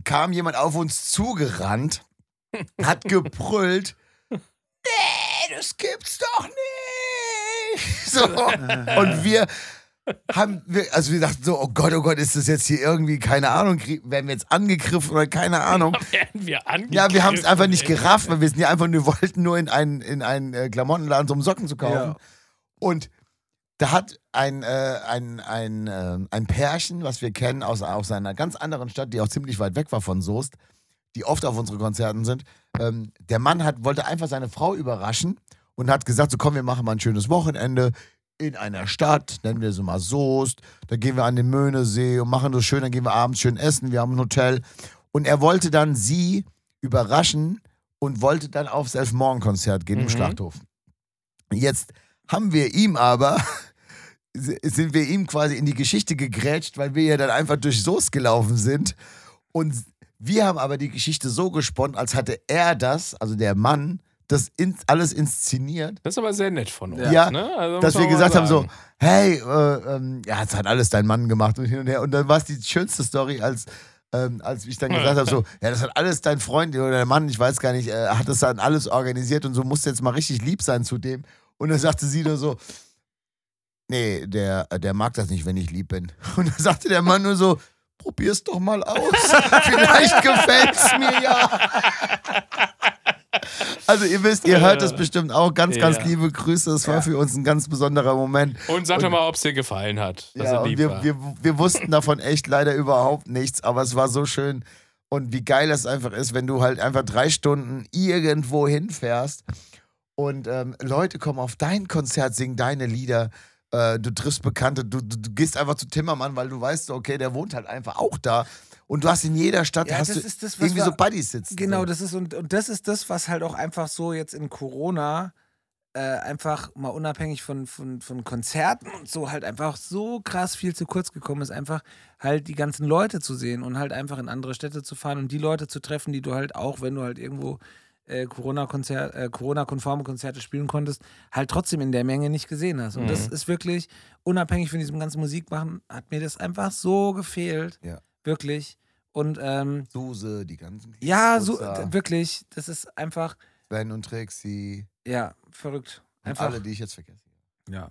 kam jemand auf uns zugerannt, hat gebrüllt, nee, das gibt's doch nicht. So, und wir haben, wir, also wir dachten so, oh Gott, oh Gott, ist das jetzt hier irgendwie, keine Ahnung, werden wir jetzt angegriffen oder keine Ahnung. Werden wir angegriffen. Ja, wir haben es einfach nicht gerafft, weil wir sind ja einfach nur wollten nur in einen, in einen äh, Klamottenladen so um Socken zu kaufen. Ja. Und da hat ein, äh, ein, ein, äh, ein Pärchen, was wir kennen aus, aus einer ganz anderen Stadt, die auch ziemlich weit weg war von Soest, die oft auf unsere Konzerten sind. Ähm, der Mann hat, wollte einfach seine Frau überraschen und hat gesagt, so komm, wir machen mal ein schönes Wochenende in einer Stadt, nennen wir sie mal Soest, da gehen wir an den Möhnesee und machen das schön, dann gehen wir abends schön essen, wir haben ein Hotel. Und er wollte dann sie überraschen und wollte dann aufs Elfmorgen-Konzert gehen im Mhm. Schlachthof. Jetzt haben wir ihm aber, sind wir ihm quasi in die Geschichte gegrätscht, weil wir ja dann einfach durch Soest gelaufen sind. Und wir haben aber die Geschichte so gesponnen, als hatte er das, also der Mann, das in, alles inszeniert, Das ist aber sehr nett von uns. Ja, ne? also dass wir gesagt haben so, hey, äh, ähm, ja, es hat alles dein Mann gemacht und hin und her. Und dann war es die schönste Story, als, ähm, als ich dann gesagt habe, so, ja, das hat alles dein Freund oder der Mann, ich weiß gar nicht, äh, hat das dann alles organisiert und so musst du jetzt mal richtig lieb sein zu dem. Und dann sagte sie nur so, nee, der, äh, der mag das nicht, wenn ich lieb bin. Und dann sagte der Mann nur so, probier's doch mal aus. Vielleicht gefällt's mir ja. Also ihr wisst, ihr hört das bestimmt auch. Ganz, ganz Ja. liebe Grüße. Das war für uns ein ganz besonderer Moment. Und sag doch mal, ob es dir gefallen hat. Ja, wir, wir, wir wussten davon echt leider überhaupt nichts, aber es war so schön. Und wie geil es einfach ist, wenn du halt einfach drei Stunden irgendwo hinfährst und ähm, Leute kommen auf dein Konzert, singen deine Lieder. Äh, du triffst Bekannte, du, du, du gehst einfach zu Timmermann, weil du weißt, okay, der wohnt halt einfach auch da. Und du hast in jeder Stadt Ja, hast du ist das, irgendwie wir- so Buddies sitzen. Genau, so. das ist und, und das ist das, was halt auch einfach so jetzt in Corona äh, einfach mal unabhängig von, von, von Konzerten und so halt einfach so krass viel zu kurz gekommen ist, einfach halt die ganzen Leute zu sehen und halt einfach in andere Städte zu fahren und die Leute zu treffen, die du halt auch, wenn du halt irgendwo äh, Corona-Konzert, äh, Corona-konforme Konzerte spielen konntest, halt trotzdem in der Menge nicht gesehen hast. Und das ist wirklich, unabhängig von diesem ganzen Musikmachen, hat mir das einfach so gefehlt. Ja. Wirklich. Und ähm, Suse, die ganzen ja, so, wirklich, das ist einfach, Sven und Trixie ja, verrückt. und Einfach, alle, die ich jetzt vergesse. ja.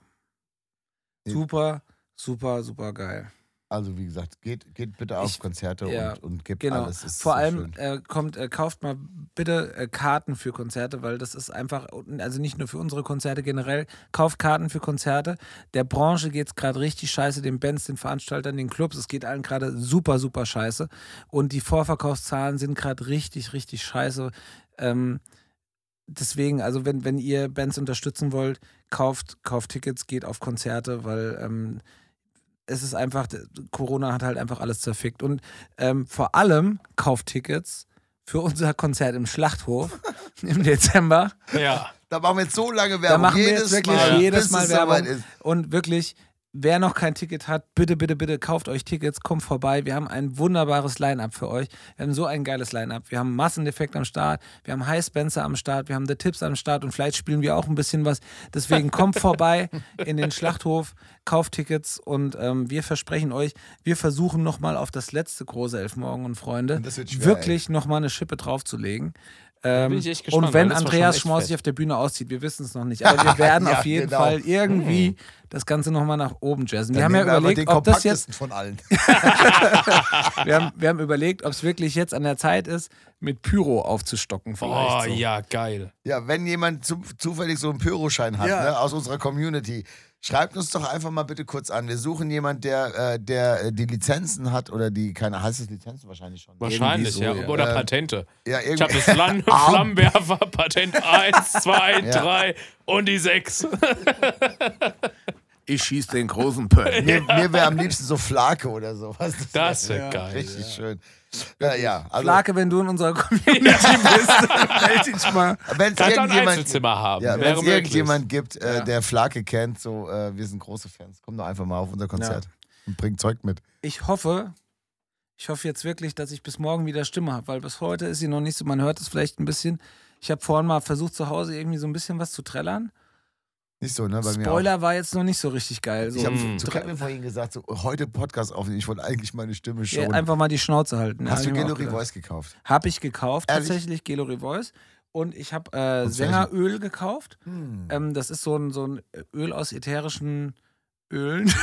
Super, super, super geil. Also wie gesagt, geht, geht bitte auf Ich- Konzerte ja, und, und gebt Genau. alles. Es ist Vor so allem äh, kommt, äh, kauft mal bitte äh, Karten für Konzerte, weil das ist einfach, also nicht nur für unsere Konzerte generell, kauft Karten für Konzerte. Der Branche geht es gerade richtig scheiße, den Bands, den Veranstaltern, den Clubs, es geht allen gerade super, super scheiße. Und die Vorverkaufszahlen sind gerade richtig, richtig scheiße. Ähm, deswegen, also wenn, wenn ihr Bands unterstützen wollt, kauft, kauft Tickets, geht auf Konzerte, weil ähm, es ist einfach, Corona hat halt einfach alles zerfickt. Und ähm, vor allem kauft Tickets für unser Konzert im Schlachthof im Dezember. ja. Da machen wir jetzt so lange Werbung. Da machen wir jedes jetzt wirklich Mal, jedes bis Mal Werbung. ist. Und wirklich, wer noch kein Ticket hat, bitte, bitte, bitte kauft euch Tickets, kommt vorbei. Wir haben ein wunderbares Line-Up für euch. Wir haben so ein geiles Line-Up. Wir haben Massendefekt am Start, wir haben High Spencer am Start, wir haben The Tips am Start und vielleicht spielen wir auch ein bisschen was. Deswegen kommt vorbei in den Schlachthof, kauft Tickets und ähm, wir versprechen euch, wir versuchen nochmal auf das letzte große Elfmorgen und Freunde Und schwer, wirklich nochmal eine Schippe draufzulegen. Ähm, bin ich echt gespannt, und wenn Andreas fett. sich auf der Bühne auszieht, wir wissen es noch nicht, aber wir werden Ja, auf jeden genau. Fall irgendwie das Ganze nochmal nach oben jazzen. Wir Dann haben ja wir überlegt, ob das jetzt von allen. wir haben, wir haben überlegt, ob es wirklich jetzt an der Zeit ist, mit Pyro aufzustocken vielleicht. Oh so. ja, geil. Ja, wenn jemand zu, zufällig so einen Pyroschein hat, Ja. ne, aus unserer Community, schreibt uns doch einfach mal bitte kurz an. Wir suchen jemanden, der, äh, der äh, die Lizenzen hat oder die, keine, heißt es Lizenzen wahrscheinlich schon? Wahrscheinlich, so, ja. ja. Oder Ähm, Patente. Ja, Ich habe das Flam Ah. Flammenwerfer, Patent 1, 2, Ja. 3 und die 6. Ich schieß den großen Pöll. mir mir wäre am liebsten so Flake oder sowas. Das wär wäre geil. Richtig schön. Ja, ja. Also, Flake, wenn du in unserer Community bist, melde dich mal. wenn es irgendjemand, Einzelzimmer haben. ja, irgendjemand gibt, äh, Ja. der Flake kennt, so, äh, wir sind große Fans. Komm doch einfach mal auf unser Konzert und bring Zeug mit. Ich hoffe, ich hoffe jetzt wirklich, dass ich bis morgen wieder Stimme habe, weil bis heute ist sie noch nicht so, man hört es vielleicht ein bisschen. Ich habe vorhin mal versucht, zu Hause irgendwie so ein bisschen was zu trällern. Nicht so, ne? Bei. Spoiler war jetzt noch nicht so richtig geil. So Ich habe Mm. zu Kevin vorhin gesagt, so, heute Podcast aufnehmen. Ich wollte eigentlich meine Stimme ja, schon. einfach mal die Schnauze halten. Hast du gedacht. Voice gekauft? Habe ich gekauft, Ehrlich? tatsächlich Gallery Voice. Und ich habe äh, Sängeröl gekauft. Hm. Ähm, das ist so ein, so ein Öl aus ätherischen Ölen.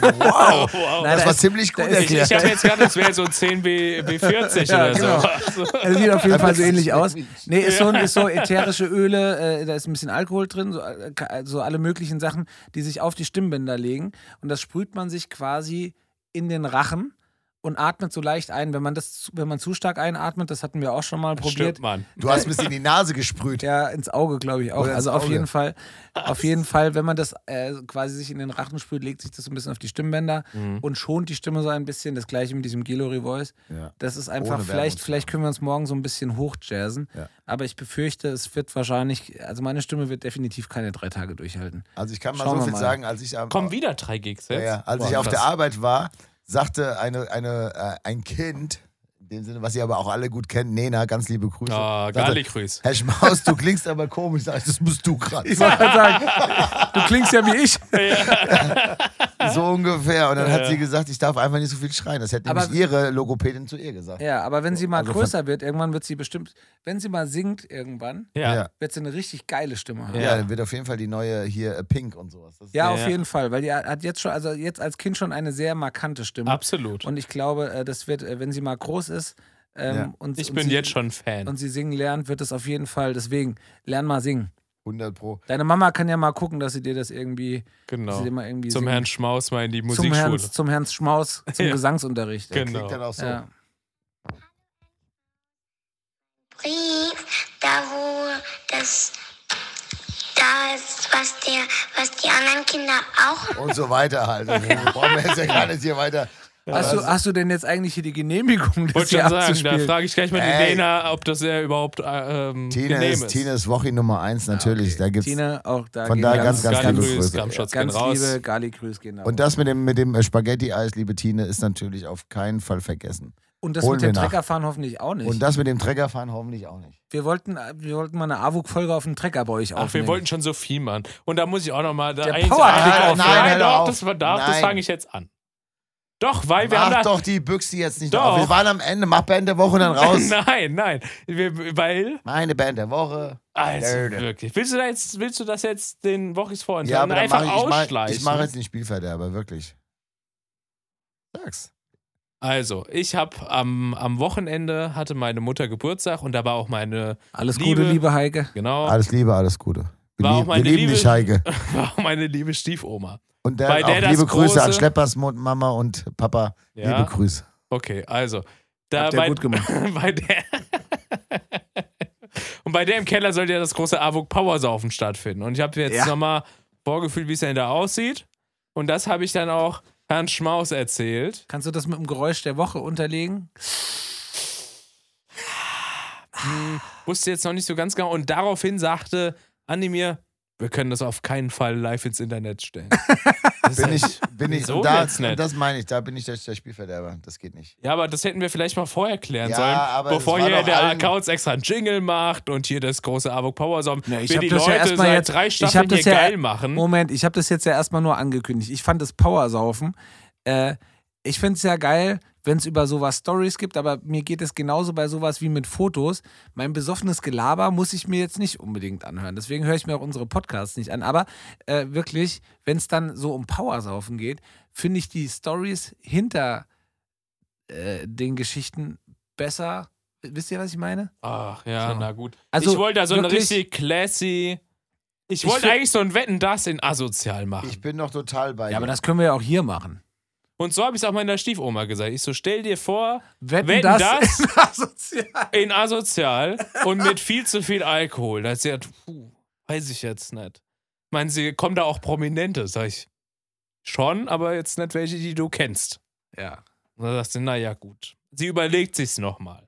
Wow! wow. Nein, das da war ist- ziemlich gut ist- Ich, ich erklärt. habe jetzt gerade, das wäre so 10 B, B40 Ja, oder genau. so. so. Es sieht auf jeden Fall so ähnlich aus. Nee, ist so, ist so ätherische Öle, äh, da ist ein bisschen Alkohol drin, so, äh, ka- so alle möglichen Sachen, die sich auf die Stimmbänder legen. Und das sprüht man sich quasi in den Rachen und atmet so leicht ein. Wenn man das, zu- wenn man zu stark einatmet, das hatten wir auch schon mal probiert. Stimmt, Mann. Du hast ein bisschen in die Nase gesprüht. Ja, ins Auge, glaube ich auch. Also auf Auge. jeden Fall, auf jeden Fall, wenn man das äh, quasi sich in den Rachen sprüht, legt sich das so ein bisschen auf die Stimmbänder Mhm. und schont die Stimme so ein bisschen. Das gleiche mit diesem Gallery Voice. Ja. Das ist einfach, vielleicht, vielleicht können wir uns morgen so ein bisschen hochjazzen. Ja. Aber ich befürchte, es wird wahrscheinlich, also meine Stimme wird definitiv keine drei Tage durchhalten. Also ich kann mal Schauen so viel mal. sagen, als ich am, Kommen wieder drei Gigs ja, jetzt. ja, als Boah, ich auf krass. der Arbeit war, sagte eine, eine, äh, ein Kind, in dem Sinne, was ihr aber auch alle gut kennt, Nena, ganz liebe Grüße. Oh, sagte, Galli-Grüß. Herr Schmaus, du klingst aber komisch. Sag ich, das musst du gerade Ich wollte sagen, du klingst ja wie ich. So ungefähr. Und dann hat Ja. sie gesagt, ich darf einfach nicht so viel schreien. Das hätte Aber- nämlich ihre Logopädin zu ihr gesagt. Ja, aber wenn sie mal Also größer wird, irgendwann wird sie bestimmt, wenn sie mal singt irgendwann, Ja. Ja. wird sie eine richtig geile Stimme haben. Ja, Ja. dann wird auf jeden Fall die neue hier äh, Pink und sowas. Das Ja, Ja, auf ja. jeden Fall, weil die hat jetzt schon, also jetzt als Kind schon eine sehr markante Stimme. Absolut. Und ich glaube, äh, das wird, äh, wenn sie mal groß ist ähm, Ja. und, Ich und bin sie, jetzt schon Fan. und sie singen lernt, wird es auf jeden Fall. Deswegen lern mal singen. 100 Pro. Deine Mama kann ja mal gucken, dass sie dir das irgendwie, Genau. sie dir mal irgendwie Zum singen- Herrn Schmaus mal in die zum Herrn, Musikschule. zum Herrn Schmaus zum Ja. Gesangsunterricht. Der Genau. klingt dann auch so. Ja. Brief, da wo das da ist, was der, was die anderen Kinder auch Und so weiter halt. Also, brauchen wir jetzt ja gar nicht hier weiter. Hast, du, hast du denn jetzt eigentlich hier die Genehmigung, das Wollte hier schon sagen, da frage ich gleich mal die. Lena, ob das ja überhaupt äh, ähm, Tina genehm ist, ist. Tina ist Woche Nummer 1 natürlich. Da gibt's Tine, auch da Von daher ganz, ganz, ganz liebe Grüß, Grüße. Ganz gehen raus. liebe Gali-Grüß gehen Und das mit dem, mit dem äh, Spaghetti-Eis, liebe Tine, ist natürlich auf keinen Fall vergessen. Und das holen mit dem. Treckerfahren hoffentlich auch nicht. Und das mit dem Treckerfahren hoffentlich auch nicht. wir, wollten, wir wollten mal eine AWUK-Folge auf dem Trecker bei euch Ach, wir aufnehmen. wollten schon so viel machen. Und da muss ich auch nochmal. Der Powerklick auf- Nein, Nein, hör doch, auf. das, war- das Nein. fange ich jetzt an. Doch, weil wir haben Mach doch die Büchse jetzt nicht Doch. auf. Wir waren am Ende, mach Band der Woche dann raus. Nein, nein. Wir, weil. Meine Band der Woche. Also, wirklich. Willst du, da jetzt, willst du das jetzt den Wochis Ja, vorenthalten? aber dann einfach mach ich, ich, mach, ausschleichen? ich mache jetzt den Spielverderber, wirklich. Sag's. Also, ich habe am, am Wochenende hatte meine Mutter Geburtstag und da war auch meine, Alles Liebe- Gute, liebe Heike. genau, Alles Liebe, alles Gute. War auch lieb, wir meine lieben Liebe- dich, Heike. war auch meine liebe Stiefoma. Und dann Bei auch der das liebe Grüße an große- Schleppers Mu- Mama und Papa. Ja, Liebe Grüße. okay, also. Da Habt bei, gut gemacht. bei der und bei der im Keller sollte ja das große AWOK Powersaufen stattfinden. Und ich habe jetzt Ja. nochmal vorgefühlt, wie es denn da aussieht. Und das habe ich dann auch Herrn Schmaus erzählt. Kannst du das mit dem Geräusch der Woche unterlegen? Wusste jetzt noch nicht so ganz genau. Und daraufhin sagte Andi mir, wir können das auf keinen Fall live ins Internet stellen. Das Bin ist- ich, bin ich, und da, das meine ich, da bin ich der, der Spielverderber. Das geht nicht. Ja, aber das hätten wir vielleicht mal vorher klären Ja, sollen, aber bevor hier der allen- Accounts extra einen Jingle macht und hier das große Avok Power Song. Ja, ich hab die das ja Leute erstmal seit jetzt- drei ich hab Staffeln das hier ja- geil machen. Moment, ich habe das jetzt ja erstmal nur angekündigt. Ich fand das Powersaufen. Äh, ich finde es ja geil, wenn es über sowas Stories gibt, aber mir geht es genauso bei sowas wie mit Fotos. Mein besoffenes Gelaber muss ich mir jetzt nicht unbedingt anhören. Deswegen höre ich mir auch unsere Podcasts nicht an. Aber äh, wirklich, wenn es dann so um Powersaufen geht, finde ich die Stories hinter äh, den Geschichten besser. Wisst ihr, was ich meine? Ach ja, So. na gut. Also, ich wollte da so eine wirklich- richtig classy. Ich wollte eigentlich so ein Wetten das in asozial machen. Ich bin doch total bei Ja, aber dir. das können wir ja auch hier machen. Und so habe ich es auch meiner Stiefoma gesagt. Ich so, stell dir vor, Wetten, Wetten das? das? asozial. in asozial und mit viel zu viel Alkohol. Da hat sie gesagt, puh, weiß ich jetzt nicht. Meinen Sie, kommen da auch Prominente? Sag ich, schon, aber jetzt nicht welche, die du kennst. Ja. Und dann sagt sie, naja, gut. Sie überlegt sich's nochmal.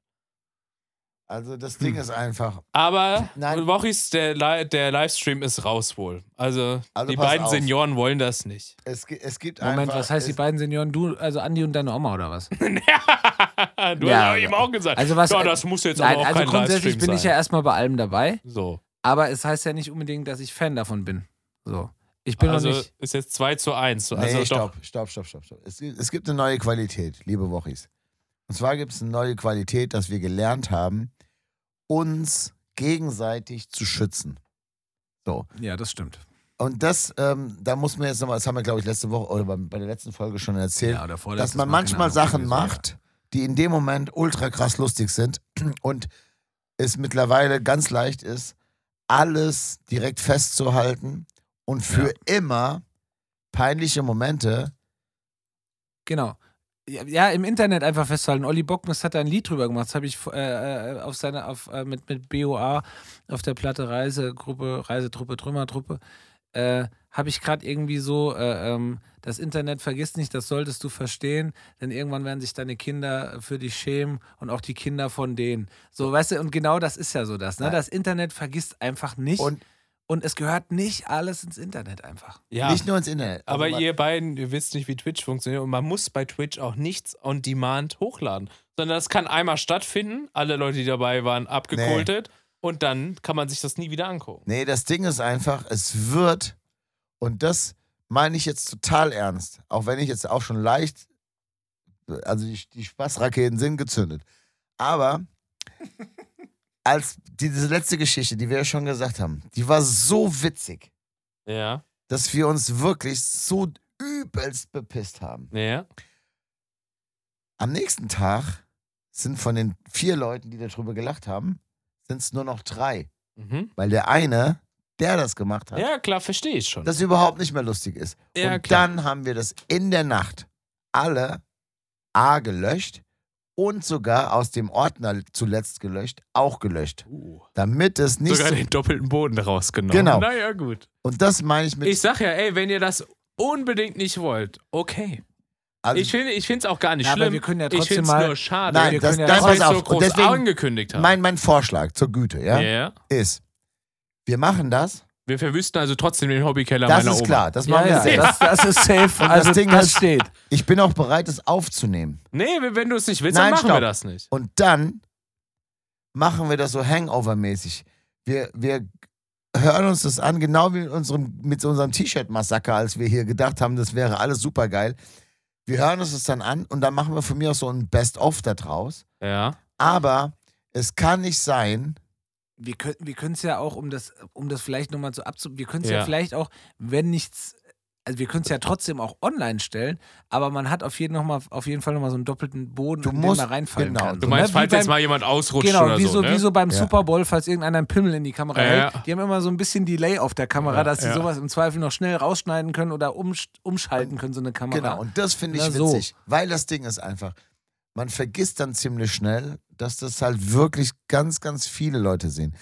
Also das Ding Hm. ist einfach. Aber Nein. Wochis, der, Li der Livestream ist raus wohl. Also, Also die beiden auf. Senioren wollen das nicht. Es, es gibt Moment, einfach. was heißt die beiden Senioren? Du, also Andi und deine Oma oder was? du Ja, hast ihm auch gesagt. Also was? ja, das muss jetzt Nein, aber auch also kein grundsätzlich Livestream bin ich ja erstmal bei allem dabei, so. aber es heißt ja nicht unbedingt, dass ich Fan davon bin. So. Ich bin Also noch nicht. ist jetzt 2 zu 1. Nee, Also doch. stopp, stopp, stopp, stopp, stopp. Es, gibt- es gibt eine neue Qualität, liebe Wochis. Und zwar gibt es eine neue Qualität, dass wir gelernt haben, uns gegenseitig zu schützen. So. Ja, das stimmt. Und das, ähm, da muss man jetzt nochmal, das haben wir, glaube ich, letzte Woche oder bei, der letzten Folge schon erzählt, Ja, dass man manchmal Sachen macht, die in dem Moment ultra krass lustig sind und es mittlerweile ganz leicht ist, alles direkt festzuhalten und für immer peinliche Momente. Genau. Ja, im Internet einfach festhalten. Olli Bockmist hat da ein Lied drüber gemacht. Das habe ich äh, äh, auf seine, auf, äh, mit, mit BOA auf der Platte Reisegruppe, Reisetruppe, Trümmertruppe, äh, habe ich gerade irgendwie so, äh, ähm, das Internet vergisst nicht, das solltest du verstehen, denn irgendwann werden sich deine Kinder für dich schämen und auch die Kinder von denen. So, weißt du, und genau das ist ja so das, ne? Das Internet vergisst einfach nicht und, Und es gehört nicht alles ins Internet einfach. Ja. nicht nur ins Internet. Also Aber ihr beiden, ihr wisst nicht, wie Twitch funktioniert und man muss bei Twitch auch nichts on Demand hochladen, sondern das kann einmal stattfinden, alle Leute, die dabei waren, abgekultet und dann kann man sich das nie wieder angucken. Nee, das Ding ist einfach, es wird, und das meine ich jetzt total ernst, auch wenn ich jetzt auch schon leicht, also die, die Spaßraketen sind gezündet. Aber als diese letzte Geschichte, die wir ja schon gesagt haben, die war so witzig, Ja, dass wir uns wirklich so übelst bepisst haben. ja. Am nächsten Tag sind von den vier Leuten, die darüber gelacht haben, sind es nur noch drei. Mhm. Weil der eine, der das gemacht hat, Ja, klar, verstehe ich schon. das überhaupt nicht mehr lustig ist. Ja, und klar. dann haben wir das in der Nacht alle A gelöscht und sogar aus dem Ordner zuletzt gelöscht, auch gelöscht. Uh. Damit es nicht Sogar so, den doppelten Boden rausgenommen. Genau. Naja, gut. Und das meine ich mit. Ich sag ja, ey, wenn ihr das unbedingt nicht wollt, okay. also, Ich finde es auch gar nicht Ja, aber schlimm. wir können ja ich trotzdem finde es mal- nur schade, Nein, wir das, können ja das pass es so auf. groß Und deswegen, angekündigt haben. mein, mein Vorschlag zur Güte, ja, ja. ist, wir machen das. Wir verwüsten also trotzdem den Hobbykeller Das meiner ist Oma. klar, das Ja, machen wir ja, selbst. das, das ist safe. Und also das Ding das ist- steht. Ich bin auch bereit, es aufzunehmen. Nee, wenn du es nicht willst, Nein, dann machen stopp. wir das nicht. Und dann machen wir das so Hangover-mäßig. Wir, wir hören uns das an, genau wie mit unserem, mit unserem T-Shirt-Massaker, als wir hier gedacht haben, das wäre alles super geil. Wir hören uns das dann an und dann machen wir von mir aus so ein Best-of da draus. Ja. Aber es kann nicht sein, wir können wir können es ja auch, um das, um das vielleicht nochmal so abzu... Wir können es ja. Ja. vielleicht auch, wenn nichts... Also wir können es ja trotzdem auch online stellen, aber man hat auf jeden, noch mal, auf jeden Fall nochmal so einen doppelten Boden, Du in den musst- man reinfallen genau. kann. Du So, meinst, ne? falls Wie jetzt beim- mal jemand ausrutscht Genau, oder wie so, so, ne? wie so beim Ja. Super Bowl, falls irgendeiner einen Pimmel in die Kamera Ja, hält. ja. Die haben immer so ein bisschen Delay auf der Kamera, Ja, dass sie ja. sowas im Zweifel noch schnell rausschneiden können oder umsch umschalten können, so eine Kamera. Genau, und das finde ich Na, so. witzig, weil das Ding ist einfach, man vergisst dann ziemlich schnell, dass das halt wirklich ganz, ganz viele Leute sehen.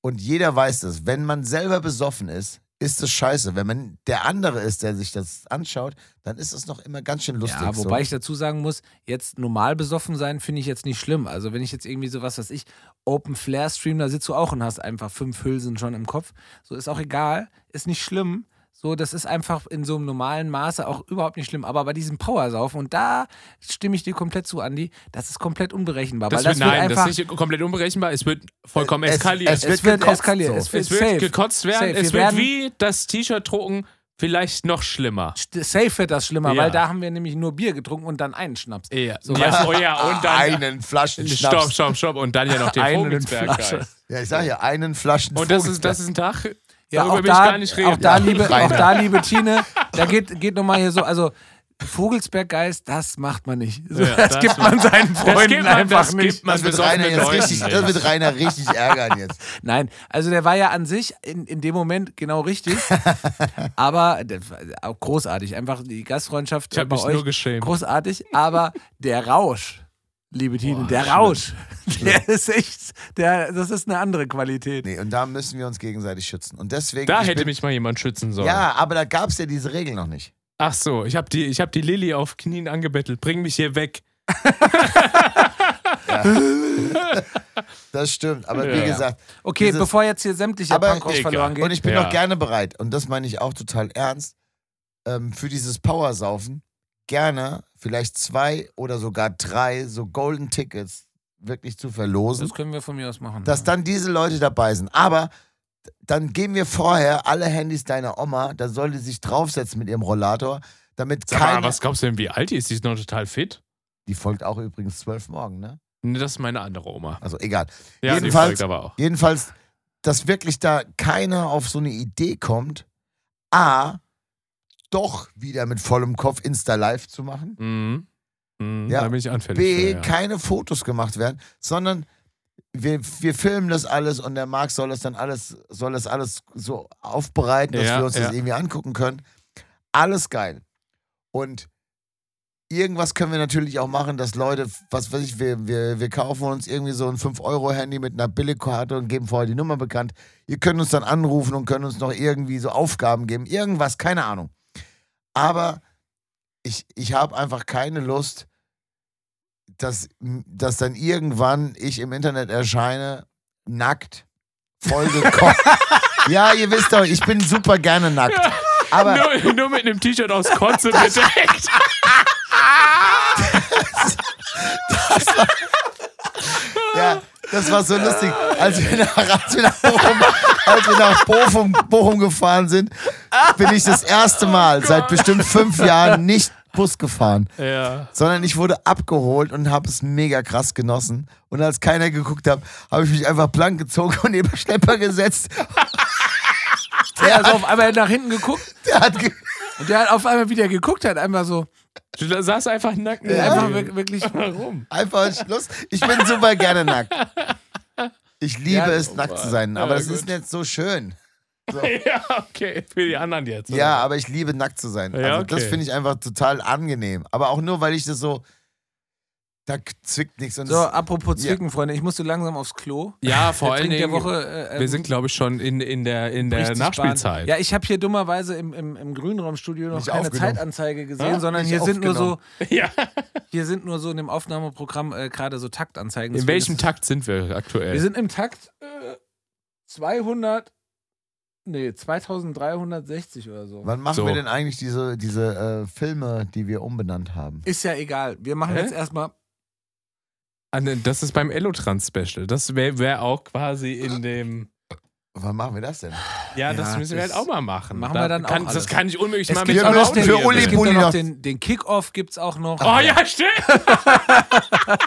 Und jeder weiß das, wenn man selber besoffen ist, ist es scheiße. Wenn man der andere ist, der sich das anschaut, dann ist es noch immer ganz schön lustig. Ja, wobei so. ich dazu sagen muss, jetzt normal besoffen sein finde ich jetzt nicht schlimm. Also wenn ich jetzt irgendwie sowas, was ich, Open Flare Stream, da sitzt du auch und hast einfach fünf Hülsen schon im Kopf. So ist auch egal, ist nicht schlimm. So, das ist einfach in so einem normalen Maße auch überhaupt nicht schlimm. Aber bei diesem Powersaufen, und da stimme ich dir komplett zu, Andi, das ist komplett unberechenbar. Das weil wird, das nein, einfach, das ist nicht komplett unberechenbar. Es wird vollkommen Es- eskalieren. es es wird wird, gekotzt eskalieren. so. Es wird, Es wird safe. gekotzt werden. Safe. Es Wir wird werden- wie das T-Shirt drucken, vielleicht noch schlimmer. Safe wird das schlimmer, Ja. weil da haben wir nämlich nur Bier getrunken und dann einen Schnaps. Ja, So, ja, oh ja, und dann. einen Flaschen Stopp, Schnaps. stopp, stopp. Und dann ja noch den Einen Vogelsberg. Ja, ich sage ja, einen Flaschen Und das ist, das ist ein Tag, Ja, darüber auch will ich da, gar nicht reden. auch da, liebe, auch da, liebe Tine, da geht, geht nochmal hier so, also Vogelsberggeist, das macht man nicht. So, Ja, das, das gibt man seinen Freunden man, einfach das nicht. man das wird, Rainer jetzt Leuten richtig, das wird Rainer richtig ärgern jetzt. Nein, also der war ja an sich in, in dem Moment genau richtig, aber großartig. Einfach die Gastfreundschaft Ich bei mich euch nur geschämt. großartig, aber der Rausch, liebe Tine, Boah, der schlimm. Rausch, der ist echt, der, das ist eine andere Qualität. Nee, und da müssen wir uns gegenseitig schützen. Und deswegen. Da hätte bin, mich mal jemand schützen sollen. Ja, aber da gab es ja diese Regel noch nicht. Ach so, ich habe die, ich hab die Lilly auf Knien angebettelt. Bring mich hier weg. Das stimmt. Aber wie Ja. gesagt. Okay, dieses- bevor jetzt hier sämtlicher Aber Punkrock verloren geht. Und ich bin Ja. auch gerne bereit, und das meine ich auch total ernst, ähm, für dieses Powersaufen gerne vielleicht zwei oder sogar drei so Golden Tickets wirklich zu verlosen, das können wir von mir aus machen. dass dann diese Leute dabei sind. Aber dann geben wir vorher alle Handys deiner Oma, da soll die sich draufsetzen mit ihrem Rollator, damit Sag mal, keine. was glaubst du denn, wie alt die ist? Die ist noch total fit. Die folgt auch übrigens zwölf morgen, ne? Nee, das ist meine andere Oma. Also egal. Ja, Jedenfalls- die folgt aber auch. Jedenfalls, dass wirklich da keiner auf so eine Idee kommt, A, doch wieder mit vollem Kopf Insta Live zu machen. Mhm. Mhm, Ja. Da bin ich anfällig. B, für, ja. keine Fotos gemacht werden, sondern wir, wir filmen das alles und der Marc soll das dann alles, soll das alles so aufbereiten, dass Ja, wir uns ja. das irgendwie angucken können. Alles geil. Und irgendwas können wir natürlich auch machen, dass Leute, was weiß ich, wir, wir, wir kaufen uns irgendwie so ein 5-Euro-Handy mit einer Billigkarte und geben vorher die Nummer bekannt. Ihr könnt uns dann anrufen und können uns noch irgendwie so Aufgaben geben. Irgendwas, keine Ahnung. Aber ich, ich habe einfach keine Lust, dass, dass dann irgendwann ich im Internet erscheine, nackt, vollgekocht. ja, ihr wisst doch, ich bin super gerne nackt. Aber nur, nur mit einem T-Shirt aus Kotze bedeckt. ja, das war so lustig. Als wir nach, als wir nach, als wir nach Bochum, Bochum gefahren sind, bin ich das erste Mal seit bestimmt fünf Jahren nicht Bus gefahren. ja. sondern ich wurde abgeholt und habe es mega krass genossen. Und als keiner geguckt hat, habe ich mich einfach blank gezogen und neben Schlepper gesetzt. der hat auf einmal nach hinten geguckt Der hat ge und der hat auf einmal wieder geguckt, hat einmal so, Du saß einfach nackt. neben einfach wirklich, Warum? einfach Schluss. Ich bin super gerne nackt. Ich liebe Ja, es, oh nackt zu sein, aber Ja, das ist gut. nicht so schön. Ja, okay. Für die anderen jetzt. oder? Ja, aber ich liebe nackt zu sein. Ja, Also das okay. finde ich einfach total angenehm. Aber auch nur, weil ich das so, da zwickt nichts. Und so, apropos Zwicken, Freunde, ich musste langsam aufs Klo. Ja, vor allen Dingen. der Woche. Äh, wir sind, glaube ich, schon in, in der, in der Nachspielzeit. Bahn. Ja, ich habe hier dummerweise im, im, im Grünraumstudio noch Nicht keine. Zeitanzeige gesehen, Ja? sondern hier sind nur so. Ja. hier sind nur so in dem Aufnahmeprogramm äh, gerade so Taktanzeigen. In Deswegen welchem ist- Takt sind wir aktuell? Wir sind im Takt äh, 200, nee, 2360 oder so. Wann machen So. wir denn eigentlich diese, diese äh, Filme, die wir umbenannt haben? Ist ja egal. Wir machen Hä? jetzt erstmal. Ah, ne, Das ist beim Ellotrans-Special. Das wäre wär auch quasi in dem. Wann machen wir das denn? Ja, das Ja, müssen wir das halt auch mal machen. machen Da wir dann auch kann, alles. Das kann ich unmöglich Es mal gibt mit auch den, für Uli es gibt Bulli auch noch den, den Kick-Off gibt's auch noch. Oh ja, stimmt.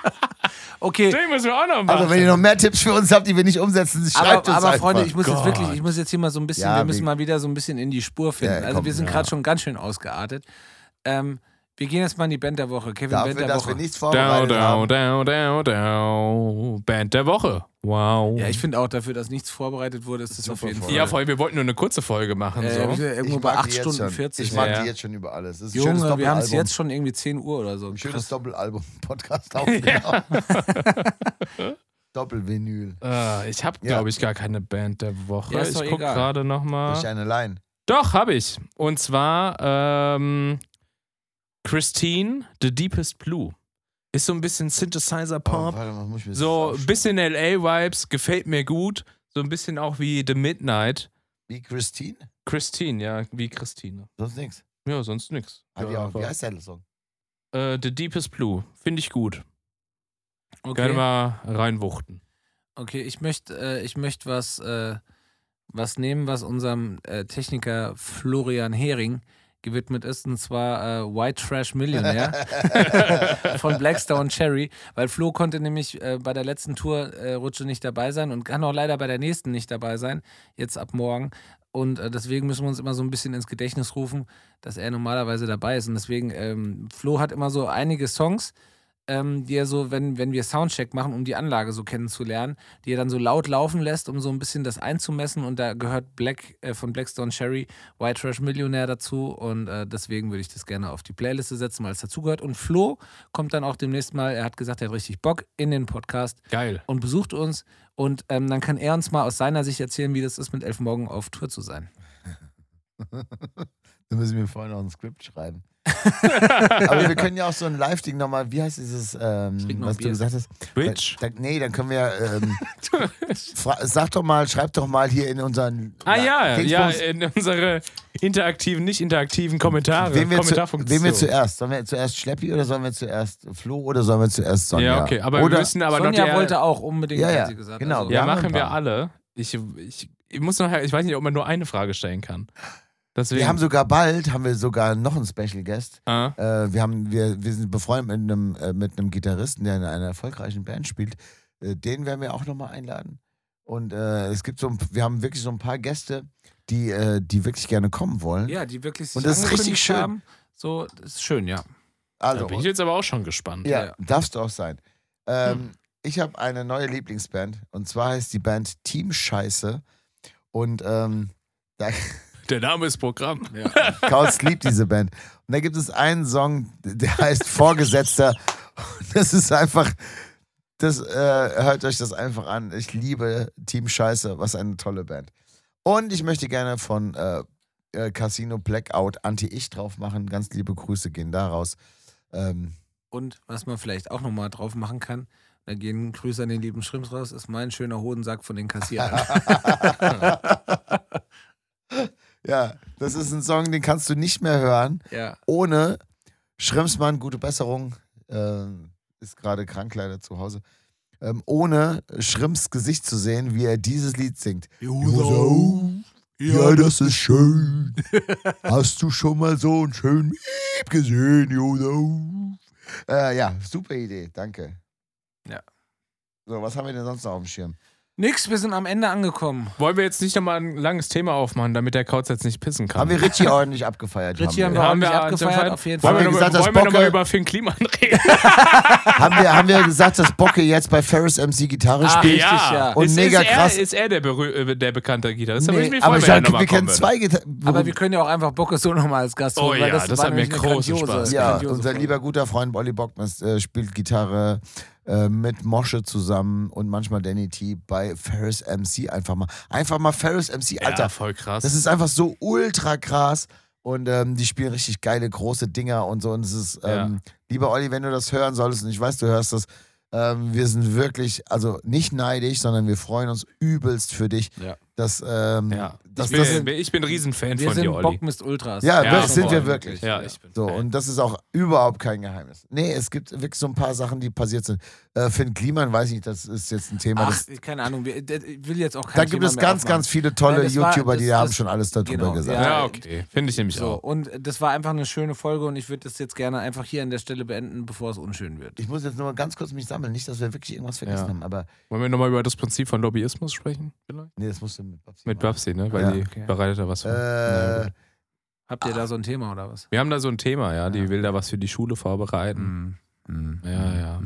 Okay, Den müssen wir auch noch machen. Also, wenn ihr noch mehr Tipps für uns habt, die wir nicht umsetzen, schreibt aber, uns aber einfach. Freunde, ich muss jetzt Gott. wirklich, ich muss jetzt hier mal so ein bisschen, Ja, wir müssen mal wieder so ein bisschen in die Spur finden. Ja, also komm, wir sind ja. gerade schon ganz schön ausgeartet. Ähm, wir gehen jetzt mal in die Band der Woche. Kevin, Band Dafür, der dass Woche. wir nichts Down, vorbereitet down, haben. down, down, down. Band der Woche. Wow. Ja, ich finde auch dafür, dass nichts vorbereitet wurde, ist das auf jeden. Fall. Ja, vor allem, wir wollten nur eine kurze Folge machen. äh, so. wir sind irgendwo Ich bei mag 8 die jetzt Stunden schon. 40. Ich mag Ja. die jetzt schon über alles. Das ist Junge, wir haben es jetzt schon irgendwie 10 Uhr oder so. Ein schönes Krass. Doppelalbum-Podcast aufgenommen. Doppelvinyl. Äh, ich habe, Ja. glaube ich, gar keine Band der Woche. Ja, ist ich gucke gerade nochmal. Durch eine Line. Doch, habe ich. Und zwar ähm, Christine, The Deepest Blue. Ist so ein bisschen Synthesizer Oh, mal, muss ich mir das so ein bisschen LA-Vibes, gefällt mir gut. So ein bisschen auch wie The Midnight. Wie Christine? Christine, ja, wie Christine. Sonst nichts. Ja, sonst nix. Die Ja, auch, wie heißt der Song? äh, The Deepest Blue. Finde ich gut. Gerne Okay, mal reinwuchten. okay ich möchte äh, ich möcht was, äh, was nehmen, was unserem äh, Techniker Florian Hering gewidmet ist, und zwar äh, White Trash Millionär von Blackstone Cherry, weil Flo konnte nämlich äh, bei der letzten Tour-Rutsche nicht dabei sein und kann auch leider bei der nächsten nicht dabei sein, jetzt ab morgen. Und äh, deswegen müssen wir uns immer so ein bisschen ins Gedächtnis rufen, dass er normalerweise dabei ist. Und deswegen, ähm, Flo hat immer so einige Songs, ähm, die er so, wenn, wenn wir Soundcheck machen, um die Anlage so kennenzulernen, die er dann so laut laufen lässt, um so ein bisschen das einzumessen. Und da gehört Black äh, von Blackstone Cherry, White Trash Millionär dazu. Und äh, deswegen würde ich das gerne auf die Playliste setzen, weil es dazugehört. Und Flo kommt dann auch demnächst mal, er hat gesagt, er hat richtig Bock in den Podcast Geil. und besucht uns. Und ähm, dann kann er uns mal aus seiner Sicht erzählen, wie das ist, mit Elf Morgen auf Tour zu sein. Da müssen wir vorher noch ein Skript schreiben. Aber wir können ja auch so ein Live-Ding nochmal, wie heißt dieses, ähm, was du Bier. gesagt hast? Twitch? Da, nee, dann können wir, ähm, sag doch mal, schreib doch mal hier in unseren ah ja, ja, in unsere interaktiven, nicht interaktiven Kommentare. Wen wir, zu, wen wir zuerst? Sollen wir zuerst Schleppi oder sollen wir zuerst Flo oder sollen wir zuerst Sonja? Ja, okay, aber oder, wir müssen aber Sonja noch der, wollte auch unbedingt, Ja, ja, hat sie gesagt. genau. Also, Ja, machen wir alle. Ich, ich, ich muss noch, ich weiß nicht, ob man nur eine Frage stellen kann. Deswegen, Wir haben sogar bald, haben wir sogar noch einen Special Guest. ah, Äh, wir, haben, wir, wir sind befreundet mit einem, äh, mit einem Gitarristen, der in einer erfolgreichen Band spielt. Äh, den werden wir auch nochmal einladen. Und äh, es gibt so, ein, wir haben wirklich so ein paar Gäste, die, äh, die wirklich gerne kommen wollen. Ja, die wirklich sich Und das ist richtig schön. Haben. So, das ist schön, ja. da Also, bin ich jetzt aber auch schon gespannt. ja, Ja. darfst du auch sein. Ähm, Hm. Ich habe eine neue Lieblingsband und zwar heißt die Band Team Scheiße. Und ähm, da, Der Name ist Programm. Kautz liebt diese Band. Und da gibt es einen Song, der heißt Vorgesetzter. Und Das ist einfach, das, äh, hört euch das einfach an. Ich liebe Team Scheiße, was eine tolle Band. Und ich möchte gerne von äh, äh, Casino Blackout Anti-Ich drauf machen. Ganz liebe Grüße gehen da raus. Ähm, Und was man vielleicht auch nochmal drauf machen kann, da gehen Grüße an den lieben Schrimps raus, ist mein schöner Hodensack von den Kassierern. ja, das ist ein Song, den kannst du nicht mehr hören, ja. ohne Schrimpsmann, gute Besserung, ähm, ist gerade krank leider zu Hause, ähm, ohne Schrimps Gesicht zu sehen, wie er dieses Lied singt. Joso, ja, das ist schön. Hast du schon mal so einen schönen Miep gesehen, Joso? Äh, ja, super Idee, danke. Ja. So, was haben wir denn sonst noch auf dem Schirm? Nix, wir sind am Ende angekommen. Wollen wir jetzt nicht nochmal ein langes Thema aufmachen, damit der Kauz jetzt nicht pissen kann? Haben wir Richie ordentlich abgefeiert? Richie haben wir Haben ordentlich wir abgefeiert, auf jeden Wollen Fall. wir, Haben wir gesagt, dass wollen wir noch mal Bocke- über Finn Kliman reden? haben, wir, haben wir gesagt, dass Bocke jetzt bei Ferris MC Gitarre Ah, spielt? richtig, ja. Und ist, mega ist er, krass. Ist er der, berüh- äh, der bekannte Gitarrist? Nee, mich aber ich sag, nochmal wir kennen zwei Gitarre. Aber wir können ja auch einfach Bocke so nochmal als Gast Oh holen, weil ja, das, das war hat mir großen grandiose, Spaß. Ja, grandiose unser lieber guter Freund Olli Bockmans äh, spielt Gitarre äh, mit Mosche zusammen und manchmal Danny T bei Ferris MC einfach mal. Einfach mal Ferris MC, Alter. Ja, voll krass. Das ist einfach so ultra krass. Und ähm, die spielen richtig geile, große Dinger und so. Und es ist, ähm, lieber Olli, wenn du das hören solltest, und ich weiß, du hörst das, ähm, wir sind wirklich, also nicht neidisch, sondern wir freuen uns übelst für dich. Ja. Dass, ähm, ja. Das, bin, ich bin ein Riesenfan Wir von sind dir, Olli. Bockmist Ultras. Ja, Ja, das sind wir wirklich. Ja, ich bin So, Fan. und das ist auch überhaupt kein Geheimnis. Nee, es gibt wirklich so ein paar Sachen, die passiert sind. Äh, Finn Kliman, weiß ich nicht, das ist jetzt ein Thema. Ach, das, keine Ahnung, wir, ich will jetzt auch kein da gibt Thema es ganz, aufmachen. ganz viele tolle Nein, das war- YouTuber, die das- haben das- schon alles darüber genau, gesagt. ja. ja, okay. Finde ich nämlich So, auch. und das war einfach eine schöne Folge und ich würde das jetzt gerne einfach hier an der Stelle beenden, bevor es unschön wird. Ich muss jetzt nur mal ganz kurz mich sammeln, nicht, dass wir wirklich irgendwas vergessen Ja. haben, aber Wollen wir nochmal über das Prinzip von Lobbyismus sprechen? Vielleicht? nee, das musst du mit Babsi Mit. Babsi, ne? Weil Ja. die Okay. bereitet da was vor. Äh, gut. Habt ihr da so ein Thema oder was? Wir haben da so ein Thema, ja. Die Ja. will da was für die Schule vorbereiten. Mhm. Ja, ja. ja.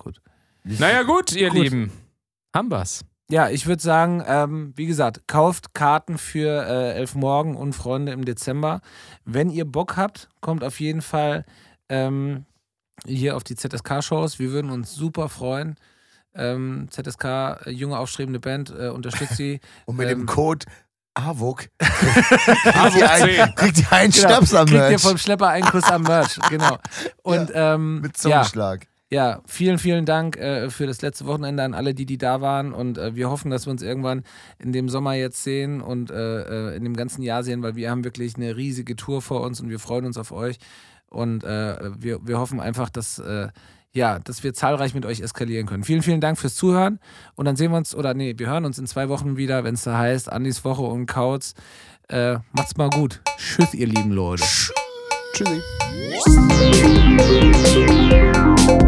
Gut. Naja, gut, ihr Gut. Lieben. Haben wir's. Ja, ich würde sagen, ähm, wie gesagt, kauft Karten für äh, Elf Morgen und Freunde im Dezember. Wenn ihr Bock habt, kommt auf jeden Fall ähm, hier auf die ZSK-Shows. Wir würden uns super freuen. Ähm, ZSK, äh, junge aufstrebende Band, äh, unterstützt sie. Und mit Ähm, dem Code AWUK kriegt ihr einen, kriegt ihr einen Genau, Schnaps am Kriegt ihr Merch. vom Schlepper einen Kuss am Merch, genau. Und ähm, Mit ja, Zungenschlag. ja, vielen, vielen Dank äh, für das letzte Wochenende an alle, die, die da waren. Und äh, wir hoffen, dass wir uns irgendwann in dem Sommer jetzt sehen und äh, äh, in dem ganzen Jahr sehen, weil wir haben wirklich eine riesige Tour vor uns und wir freuen uns auf euch. Und äh, wir, wir hoffen einfach, dass, äh, ja, dass wir zahlreich mit euch eskalieren können. Vielen, vielen Dank fürs Zuhören. Und dann sehen wir uns, oder nee, wir hören uns in zwei Wochen wieder, wenn es da heißt, Andis Woche und Kautz. Äh, macht's mal gut. Tschüss, ihr lieben Leute. Tschüssi. Tschüss.